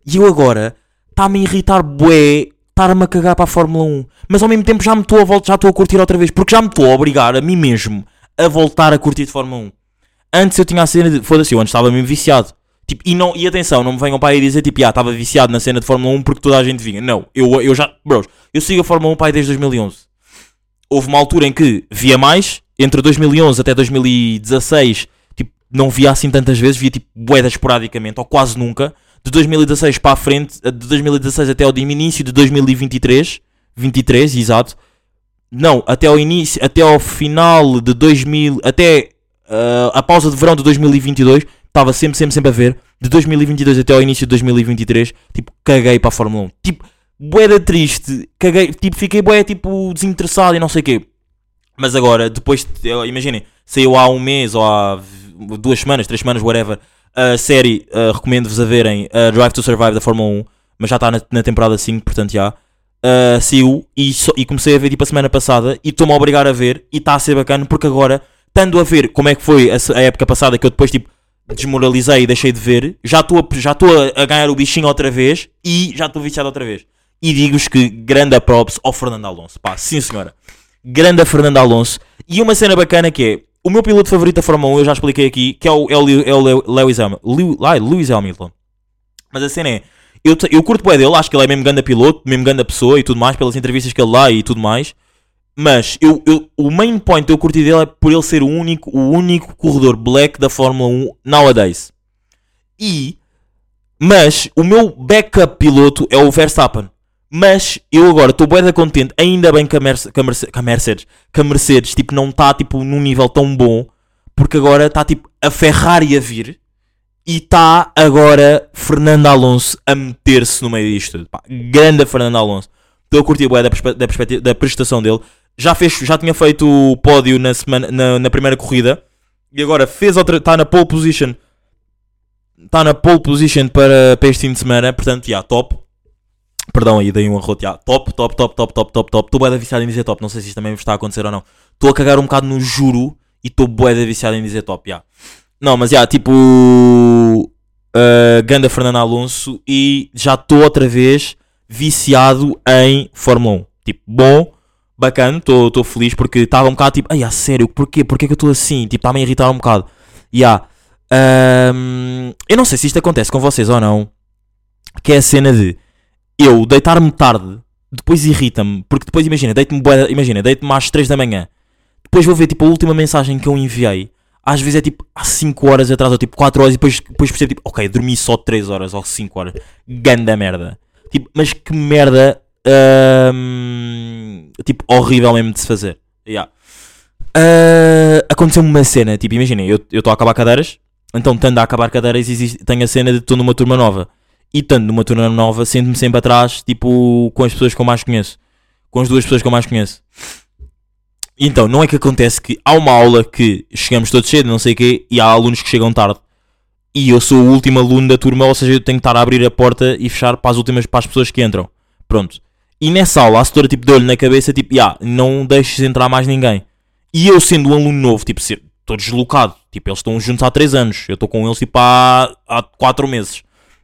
E eu agora está-me a irritar bué estar-me a cagar para a Fórmula 1. Mas ao mesmo tempo já me estou a voltar, já estou a curtir outra vez. Porque já me estou a obrigar a mim mesmo a voltar a curtir de Fórmula 1. Antes eu tinha a cena de. Foda-se, eu antes estava mesmo viciado. Tipo, e, não, e atenção, não me venham para aí dizer tipo, ah, estava viciado na cena de Fórmula 1 porque toda a gente vinha. Não, eu, eu já. Bros, eu sigo a Fórmula 1 para aí desde 2011. Houve uma altura em que via mais, entre 2011 até 2016, tipo, não via assim tantas vezes, via tipo boeda esporadicamente, ou quase nunca. De 2016 para a frente, de 2016 até ao início de 2023, 23, exato. Não, até ao início, até ao final de 2000, até uh, a pausa de verão de 2022, estava sempre, sempre, sempre a ver. De 2022 até ao início de 2023, tipo, caguei para a Fórmula 1. Tipo, boeda triste, caguei, tipo, fiquei boé, tipo, desinteressado e não sei o quê. Mas agora, depois, de- imaginem, saiu há um mês ou há duas semanas, três semanas, whatever, a série, uh, recomendo-vos a verem, uh, Drive to Survive da Fórmula 1, mas já está na, na temporada 5, portanto já. Uh, saiu e, só- e comecei a ver tipo a semana passada e estou-me a obrigar a ver e está a ser bacana porque agora, estando a ver como é que foi a, a época passada que eu depois tipo desmoralizei e deixei de ver, já estou a, já estou a, a ganhar o bichinho outra vez e já estou viciado outra vez. E digo-vos que grande props ao Fernando Alonso, pá, sim senhora grande Fernando Alonso. E uma cena bacana que é o meu piloto favorito da Fórmula 1, eu já expliquei aqui, que é o, é o, é o Lew- Lewis, Hamilton, ai, Lewis Hamilton. Mas a cena é, eu, eu curto bem dele, acho que ele é mesmo grande piloto, mesmo grande pessoa e tudo mais, pelas entrevistas que ele dá e tudo mais. Mas eu, eu- o main point que eu curti dele é por ele ser o único, o único corredor black da Fórmula 1 nowadays. E, mas o meu backup piloto é o Verstappen. Mas eu agora estou bué contente, ainda bem que a, Merce- que a que a Mercedes, que a Mercedes tipo, não está tipo, num nível tão bom, porque agora está tipo, a Ferrari a vir e está agora Fernando Alonso a meter-se no meio disto tudo. Pá, grande Fernando Alonso. Estou a curtir bué da, da, da prestação dele. Já, fez, já tinha feito o pódio na, semana, na, na primeira corrida e agora fez outra, está na pole position. Está na pole position para, para este fim de semana, portanto, já, top. Perdão aí, dei um arroto. já. Top, top, top, top, top, top, top. Estou bué da viciado em dizer top. Não sei se isto também vos está a acontecer ou não. Estou a cagar um bocado no juro e estou bué da viciado em dizer top. já. Não, mas já, tipo. Uh, Ganda Fernando Alonso e já estou outra vez viciado em Fórmula 1. Tipo, bom, bacana, estou feliz porque estava um bocado tipo, ai, a sério, porquê? Porquê que eu estou assim? Tipo, está-me a irritar um bocado. Já. Ahm, eu não sei se isto acontece com vocês ou não. Que é a cena de eu deitar-me tarde, depois irrita-me, porque depois imagina, deito-me imagina, deito-me às 3 da manhã, depois vou ver tipo a última mensagem que eu enviei, às vezes é tipo há 5 horas atrás, ou tipo 4 horas, e depois, depois percebo tipo, ok, dormi só 3 horas ou 5 horas, ganda merda. Tipo, mas que merda, ahm, tipo, horrível mesmo de se fazer. Yeah. Ah, Aconteceu-me uma cena, tipo, imaginem, eu estou a acabar cadeiras, então tendo a acabar cadeiras, existe, tenho a cena de estou numa turma nova. E estando numa turma nova, sento-me sempre atrás, tipo, com as pessoas que eu mais conheço. Com as duas pessoas que eu mais conheço. Então, não é que acontece que há uma aula que chegamos todos cedo, não sei o quê, e há alunos que chegam tarde. E eu sou o último aluno da turma, ou seja, eu tenho que estar a abrir a porta e fechar para as últimas, para as pessoas que entram. Pronto. E nessa aula, a setora tipo deu-lhe na cabeça, tipo, ya, não deixes entrar mais ninguém. E eu sendo um aluno novo, tipo, estou deslocado. Tipo, eles estão juntos há 3 anos. Eu estou com eles, tipo, há, há 4 meses.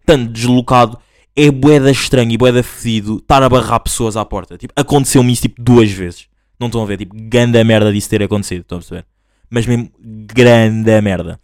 Tanto deslocado, é boeda estranho e boeda fedido estar a barrar pessoas à porta. Tipo, aconteceu-me isso, tipo, duas vezes. Não estão a ver? Tipo, grande merda disso ter acontecido. Estão a perceber? Mas mesmo, grande merda.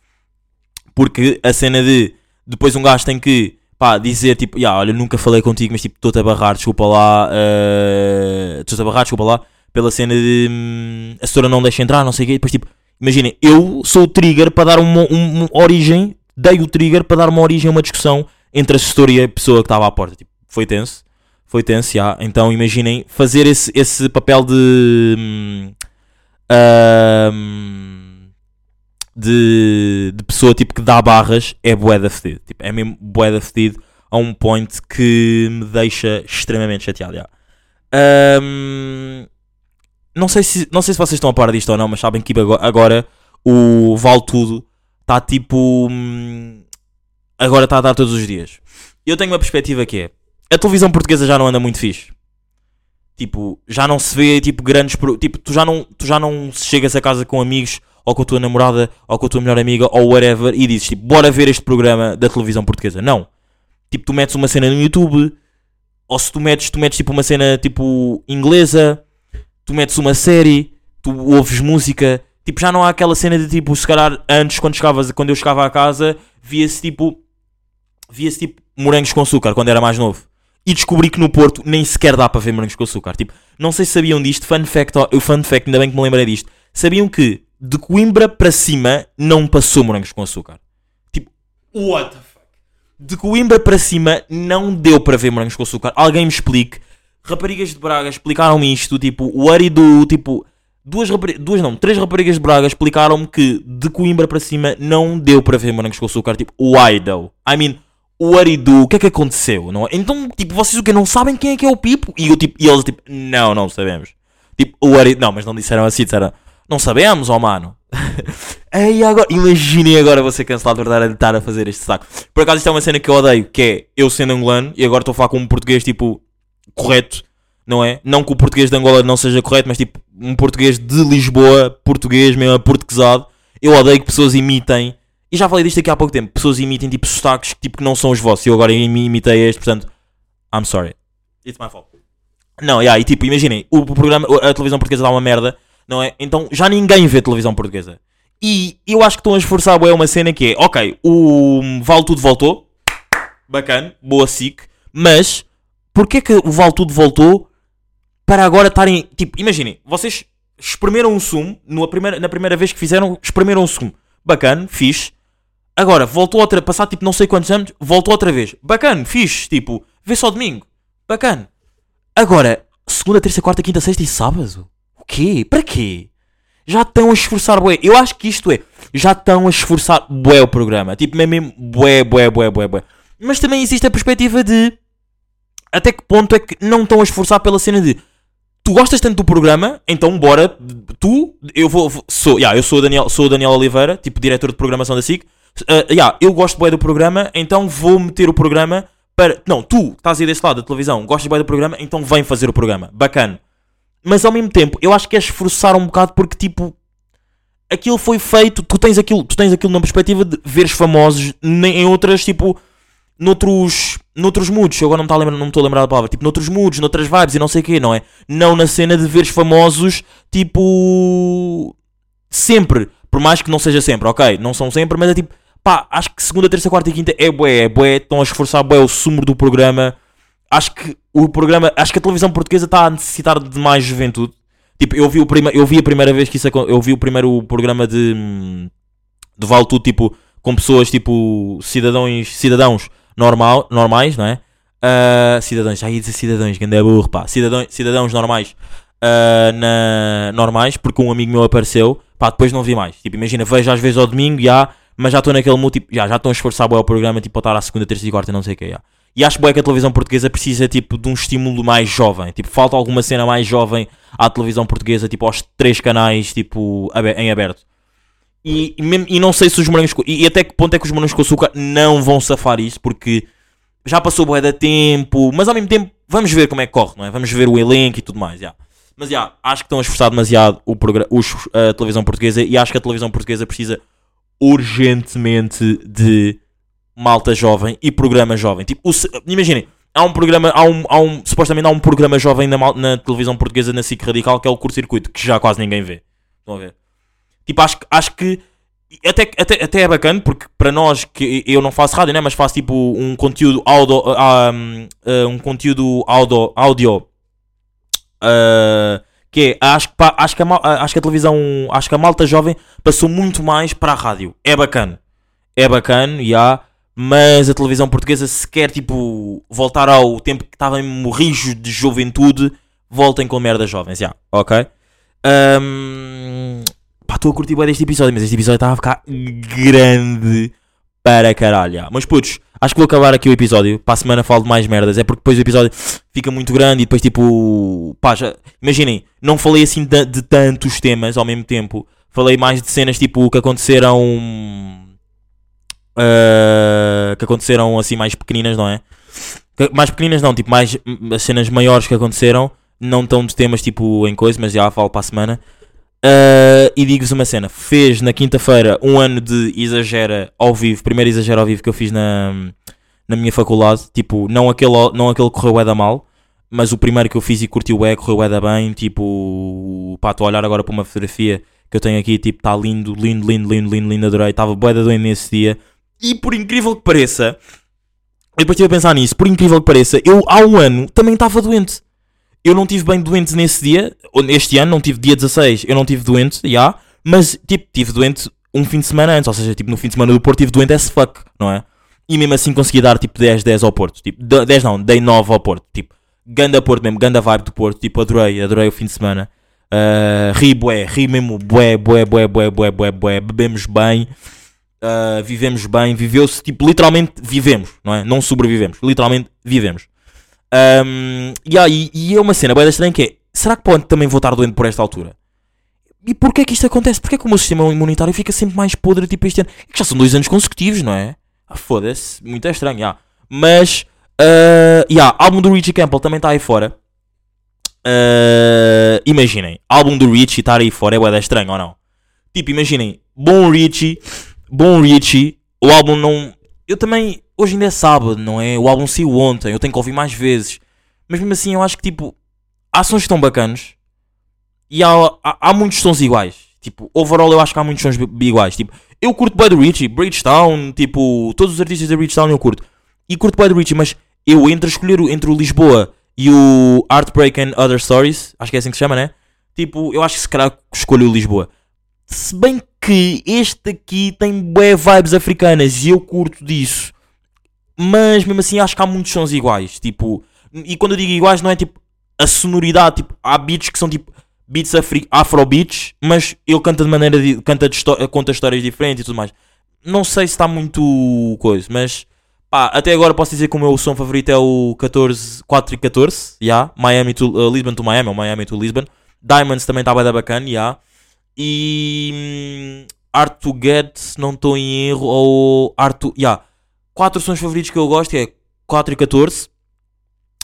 Porque a cena de, depois um gajo tem que, pá, dizer, tipo, ya, olha, nunca falei contigo, mas, tipo, estou-te a barrar, desculpa lá, eh, estou-te a barrar, desculpa lá, pela cena de, hum, a senhora não deixa entrar, não sei o quê. Depois, tipo, imaginem, eu sou o trigger para dar uma, um- uma origem, dei o trigger para dar uma origem a uma discussão entre a assessora e a pessoa que estava à porta. Tipo, foi tenso. Foi tenso, já. Então imaginem fazer esse, esse papel de. hum, hum, de, de pessoa tipo que dá barras é boeda fedido. Tipo, é mesmo boeda fedido a um point que me deixa extremamente chateado. já. Hum, não, sei se, não sei se vocês estão a par disto ou não, mas sabem que ago- agora o Vale Tudo está tipo. hum, agora está a dar todos os dias. Eu tenho uma perspectiva que é: a televisão portuguesa já não anda muito fixe. Tipo, já não se vê tipo grandes. pro- Tipo, tu já não, tu já não chegas a casa com amigos ou com a tua namorada ou com a tua melhor amiga ou whatever e dizes tipo, bora ver este programa da televisão portuguesa. Não. Tipo, tu metes uma cena no YouTube ou se tu metes, tu metes tipo uma cena tipo inglesa, tu metes uma série, tu ouves música, tipo, já não há aquela cena de tipo, se calhar antes, quando, chegavas, quando eu chegava a casa, via-se tipo, via-se tipo morangos com açúcar, quando era mais novo. E descobri que no Porto nem sequer dá para ver morangos com açúcar. Tipo, não sei se sabiam disto, fun fact, o fun fact, ainda bem que me lembrei disto. Sabiam que de Coimbra para cima não passou morangos com açúcar. Tipo, what the fuck? De Coimbra para cima não deu para ver morangos com açúcar. Alguém me explique. Raparigas de Braga explicaram-me isto, tipo, o Ari do, tipo, duas duas não, três raparigas de Braga explicaram-me que de Coimbra para cima não deu para ver morangos com açúcar, tipo, why though? I mean, o Ari do, o que é que aconteceu, não é? Então, tipo, vocês o que não sabem quem é que é o Pipo? E, eu, tipo, e eles, tipo, não, não sabemos. Tipo, o Ari, não, mas não disseram assim, disseram, não sabemos, ó mano. Ei, agora, imaginem agora você cancelado de estar a fazer este saco. Por acaso isto é uma cena que eu odeio, que é eu sendo angolano e agora estou a falar com um português tipo correto, não é? Não que o português de Angola não seja correto, mas tipo um português de Lisboa, português mesmo portuguesado. Eu odeio que pessoas imitem, e já falei disto aqui há pouco tempo, pessoas imitem tipo sotaques que, tipo, que não são os vossos. E eu agora imi- imitei este, portanto, I'm sorry. It's my fault. Não, yeah, e tipo, imaginem, o programa, a televisão portuguesa dá uma merda, não é? Então já ninguém vê televisão portuguesa. E eu acho que estão a esforçar bué uma cena que é, ok, o Vale Tudo voltou, bacana, boa SIC, mas porquê que o Vale Tudo voltou para agora estarem, tipo, imaginem, vocês espremeram um sumo, na primeira, na primeira vez que fizeram, espremeram um sumo, bacana, fixe, agora voltou outra, passar tipo não sei quantos anos, voltou outra vez, bacana, fixe, tipo, vê só domingo, bacana. Agora, segunda, terça, quarta, quinta, sexta e sábado? O quê? Para quê? Já estão a esforçar bué. Eu acho que isto é. Já estão a esforçar bué o programa. Tipo, mesmo bué, bué, bué, bué, bué. Mas também existe a perspectiva de. Até que ponto é que não estão a esforçar pela cena de. Tu gostas tanto do programa, então bora. Tu, eu vou. Sou, yeah, eu sou o Daniel, sou o Daniel Oliveira, tipo diretor de programação da SIC. Uh, yeah, eu gosto bué do programa, então vou meter o programa para. Não, tu estás aí desse lado da televisão, gostas bué do programa, então vem fazer o programa. Bacana. Mas ao mesmo tempo, eu acho que é esforçar um bocado porque tipo. Aquilo foi feito, tu tens aquilo, tu tens aquilo na perspectiva de veres famosos em outras, tipo, noutros, noutros moods, eu agora não me me estou a lembrar da palavra, tipo, noutros moods, noutras vibes e não sei o quê, não é? Não na cena de veres famosos, tipo, sempre, por mais que não seja sempre, ok, não são sempre, mas é tipo, pá, acho que segunda, terça, quarta e quinta é bué, é bué, estão a esforçar bué o sumo do programa, acho que o programa, acho que a televisão portuguesa está a necessitar de mais juventude, tipo, eu vi, o prima, eu vi a primeira vez que isso, eu vi o primeiro programa de, de Vale Tudo, tipo, com pessoas, tipo, cidadãos, cidadãos normal, normais, não é? Ah, cidadãos, já ia dizer cidadãos, que ainda é burro, pá, cidadãos, cidadãos normais, ah, na, normais, porque um amigo meu apareceu, pá, depois não vi mais, tipo, imagina, vejo às vezes ao domingo, já, mas já estou naquele mood, tipo, já, já estão a esforçar bué o programa, tipo, para estar à segunda, terça e quarta, não sei o que, já. E acho bué que a televisão portuguesa precisa, tipo, de um estímulo mais jovem, tipo, falta alguma cena mais jovem à televisão portuguesa, tipo, aos três canais, tipo, em aberto. E, e, e não sei se os morangos e, e até que ponto é que os morangos com açúcar não vão safar isso, porque já passou bué da tempo, mas ao mesmo tempo vamos ver como é que corre, não é? Vamos ver o elenco e tudo mais, já. Mas já, acho que estão a esforçar demasiado o progra- os, a televisão portuguesa e acho que a televisão portuguesa precisa urgentemente de malta jovem e programa jovem. Tipo, imaginem, há um programa, há um, há um, supostamente há um programa jovem na, na televisão portuguesa na SIC Radical que é o Curto Circuito, que já quase ninguém vê. Estão a ver? Tipo, acho, acho que até, até, até é bacana, porque para nós que eu não faço rádio, né, mas faço tipo um conteúdo audio, ah, um, ah, um conteúdo audio, audio ah, que é, acho, que pá, acho, que a, acho que a televisão, acho que a malta jovem passou muito mais para a rádio. É bacana, é bacana, já, mas a televisão portuguesa se quer tipo voltar ao tempo que estava em rijo de juventude, voltem com merda jovens, já, ok? Ahm, Pá, estou a curtir bem deste episódio, mas este episódio estava a ficar grande para caralho. já. Mas putos, acho que vou acabar aqui o episódio. Para a semana falo de mais merdas. É porque depois o episódio fica muito grande e depois tipo. Pá, já, imaginem, não falei assim de, de tantos temas ao mesmo tempo. Falei mais de cenas tipo que aconteceram. ah, que aconteceram assim mais pequeninas, não é? Que- Mais pequeninas não, tipo mais as cenas maiores que aconteceram. Não tão de temas tipo em coisa, mas já falo para a semana. Uh, e digo-vos uma cena: fez na quinta-feira um ano de exagera ao vivo, primeiro exagero ao vivo que eu fiz na, na minha faculdade. Tipo, não aquele, não aquele que correu é da mal, mas o primeiro que eu fiz e curti o é, correu é da bem. Tipo, pá, estou a olhar agora para uma fotografia que eu tenho aqui, tipo, está lindo, lindo, lindo, lindo, lindo, lindo, adorei. Estava bué da doente nesse dia. E por incrível que pareça, eu depois estive a pensar nisso, por incrível que pareça, eu há um ano também estava doente. Eu não tive bem doente nesse dia, este ano, não tive dia 16, eu não tive doente, já, mas tipo, tive doente um fim de semana antes, ou seja, tipo, no fim de semana do Porto tive doente as fuck, não é? E mesmo assim consegui dar tipo 10, 10 ao Porto, tipo, de- 10 não, dei 9 ao Porto, tipo, ganda Porto mesmo, ganda vibe do Porto, tipo, adorei, adorei o fim de semana. Uh, ri bué, ri mesmo bué, bué, bué, bué, bué, bué, bué, bebemos bem, uh, vivemos bem, viveu-se, tipo, literalmente vivemos, não é? Não sobrevivemos, literalmente vivemos. Um, há- e, e é uma cena bem estranha que é, será que pode também vou estar doente por esta altura? E porquê é que isto acontece? Porquê é que o meu sistema imunitário fica sempre mais podre tipo este ano? É que já são dois anos consecutivos, não é? Ah, foda-se, muito estranho, já. Mas, uh, yeah, álbum do Richie Campbell também está aí fora. Uh, imaginem, álbum do Richie estar aí fora é bué estranho ou não? Tipo, imaginem, bom Richie, bom Richie, o álbum não. Eu também, hoje ainda é sábado, não é? O álbum saiu ontem, eu tenho que ouvir mais vezes. Mas mesmo assim, eu acho que tipo, há sons que estão bacanos e há, há, há muitos sons iguais. Tipo, overall, eu acho que há muitos sons iguais. Tipo, eu curto bem Richie, Bridgetown, tipo, todos os artistas da Bridgetown eu curto. E curto bem Richie, mas eu entre escolher entre o Lisboa e o Heartbreak and Other Stories, acho que é assim que se chama, né? Tipo, eu acho que se calhar escolho o Lisboa. Se bem que este aqui tem bué vibes africanas e eu curto disso. Mas mesmo assim acho que há muitos sons iguais. Tipo, e quando eu digo iguais não é tipo a sonoridade, tipo, há beats que são tipo beats afro-beats, mas ele canta de maneira di- canta de conta histórias diferentes e tudo mais. Não sei se está muito coisa, mas pá, até agora posso dizer que o meu som favorito é o 14, 4 e 14, yeah, Miami to uh, Lisbon to Miami, ou Miami to Lisbon. Diamonds também estava da bacana, yeah. E Art to Get, se não estou em erro, ou Art to, yeah. Quatro sons favoritos que eu gosto é 4 e 14,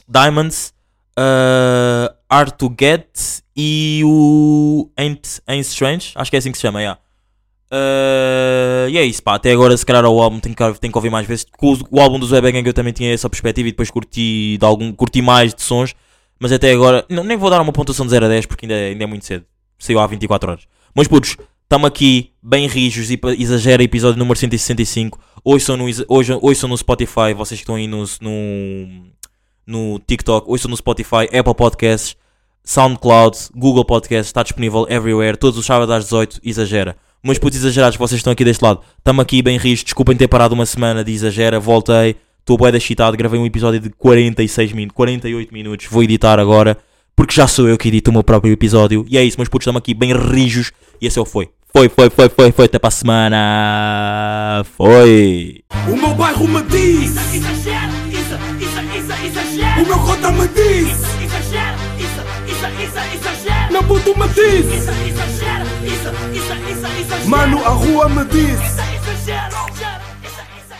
Diamonds, uh, Art to Get e o Ain't, Ain't Strange, acho que é assim que se chama, yeah. Uh, e é isso, pá. Até agora, se calhar, o álbum tenho que, que ouvir mais vezes. O, o álbum do Zoé Gang eu também tinha essa perspectiva e depois curti, de algum, curti mais de sons. Mas até agora, não, nem vou dar uma pontuação de 0 a 10 porque ainda, é- ainda é muito cedo. Saiu há 24 horas. Mas putos, estamos aqui bem rijos e exagera episódio número 165. Hoje são no, hoje, hoje são no Spotify, vocês que estão aí no, no, no TikTok, hoje são no Spotify, Apple Podcasts, SoundCloud, Google Podcasts, está disponível everywhere, todos os sábados às 18, exagera. Meus putos exagerados, vocês estão aqui deste lado, estamos aqui bem rijos, desculpem ter parado uma semana de exagera, voltei, estou bué da gravei um episódio de 46 minutos, 48 minutos, vou editar agora, porque já sou eu que edito o meu próprio episódio, e é isso, meus putos, estamos aqui bem rijos, e esse é o foi. Foi, foi, foi, foi, foi, até para a semana, foi. O meu bairro me diz, isso, isso, isso, exagera. o meu cota me diz, isso, isso, isso, exagera. meu puto me diz, Isso, isso, isso, isso, mano, a rua me diz.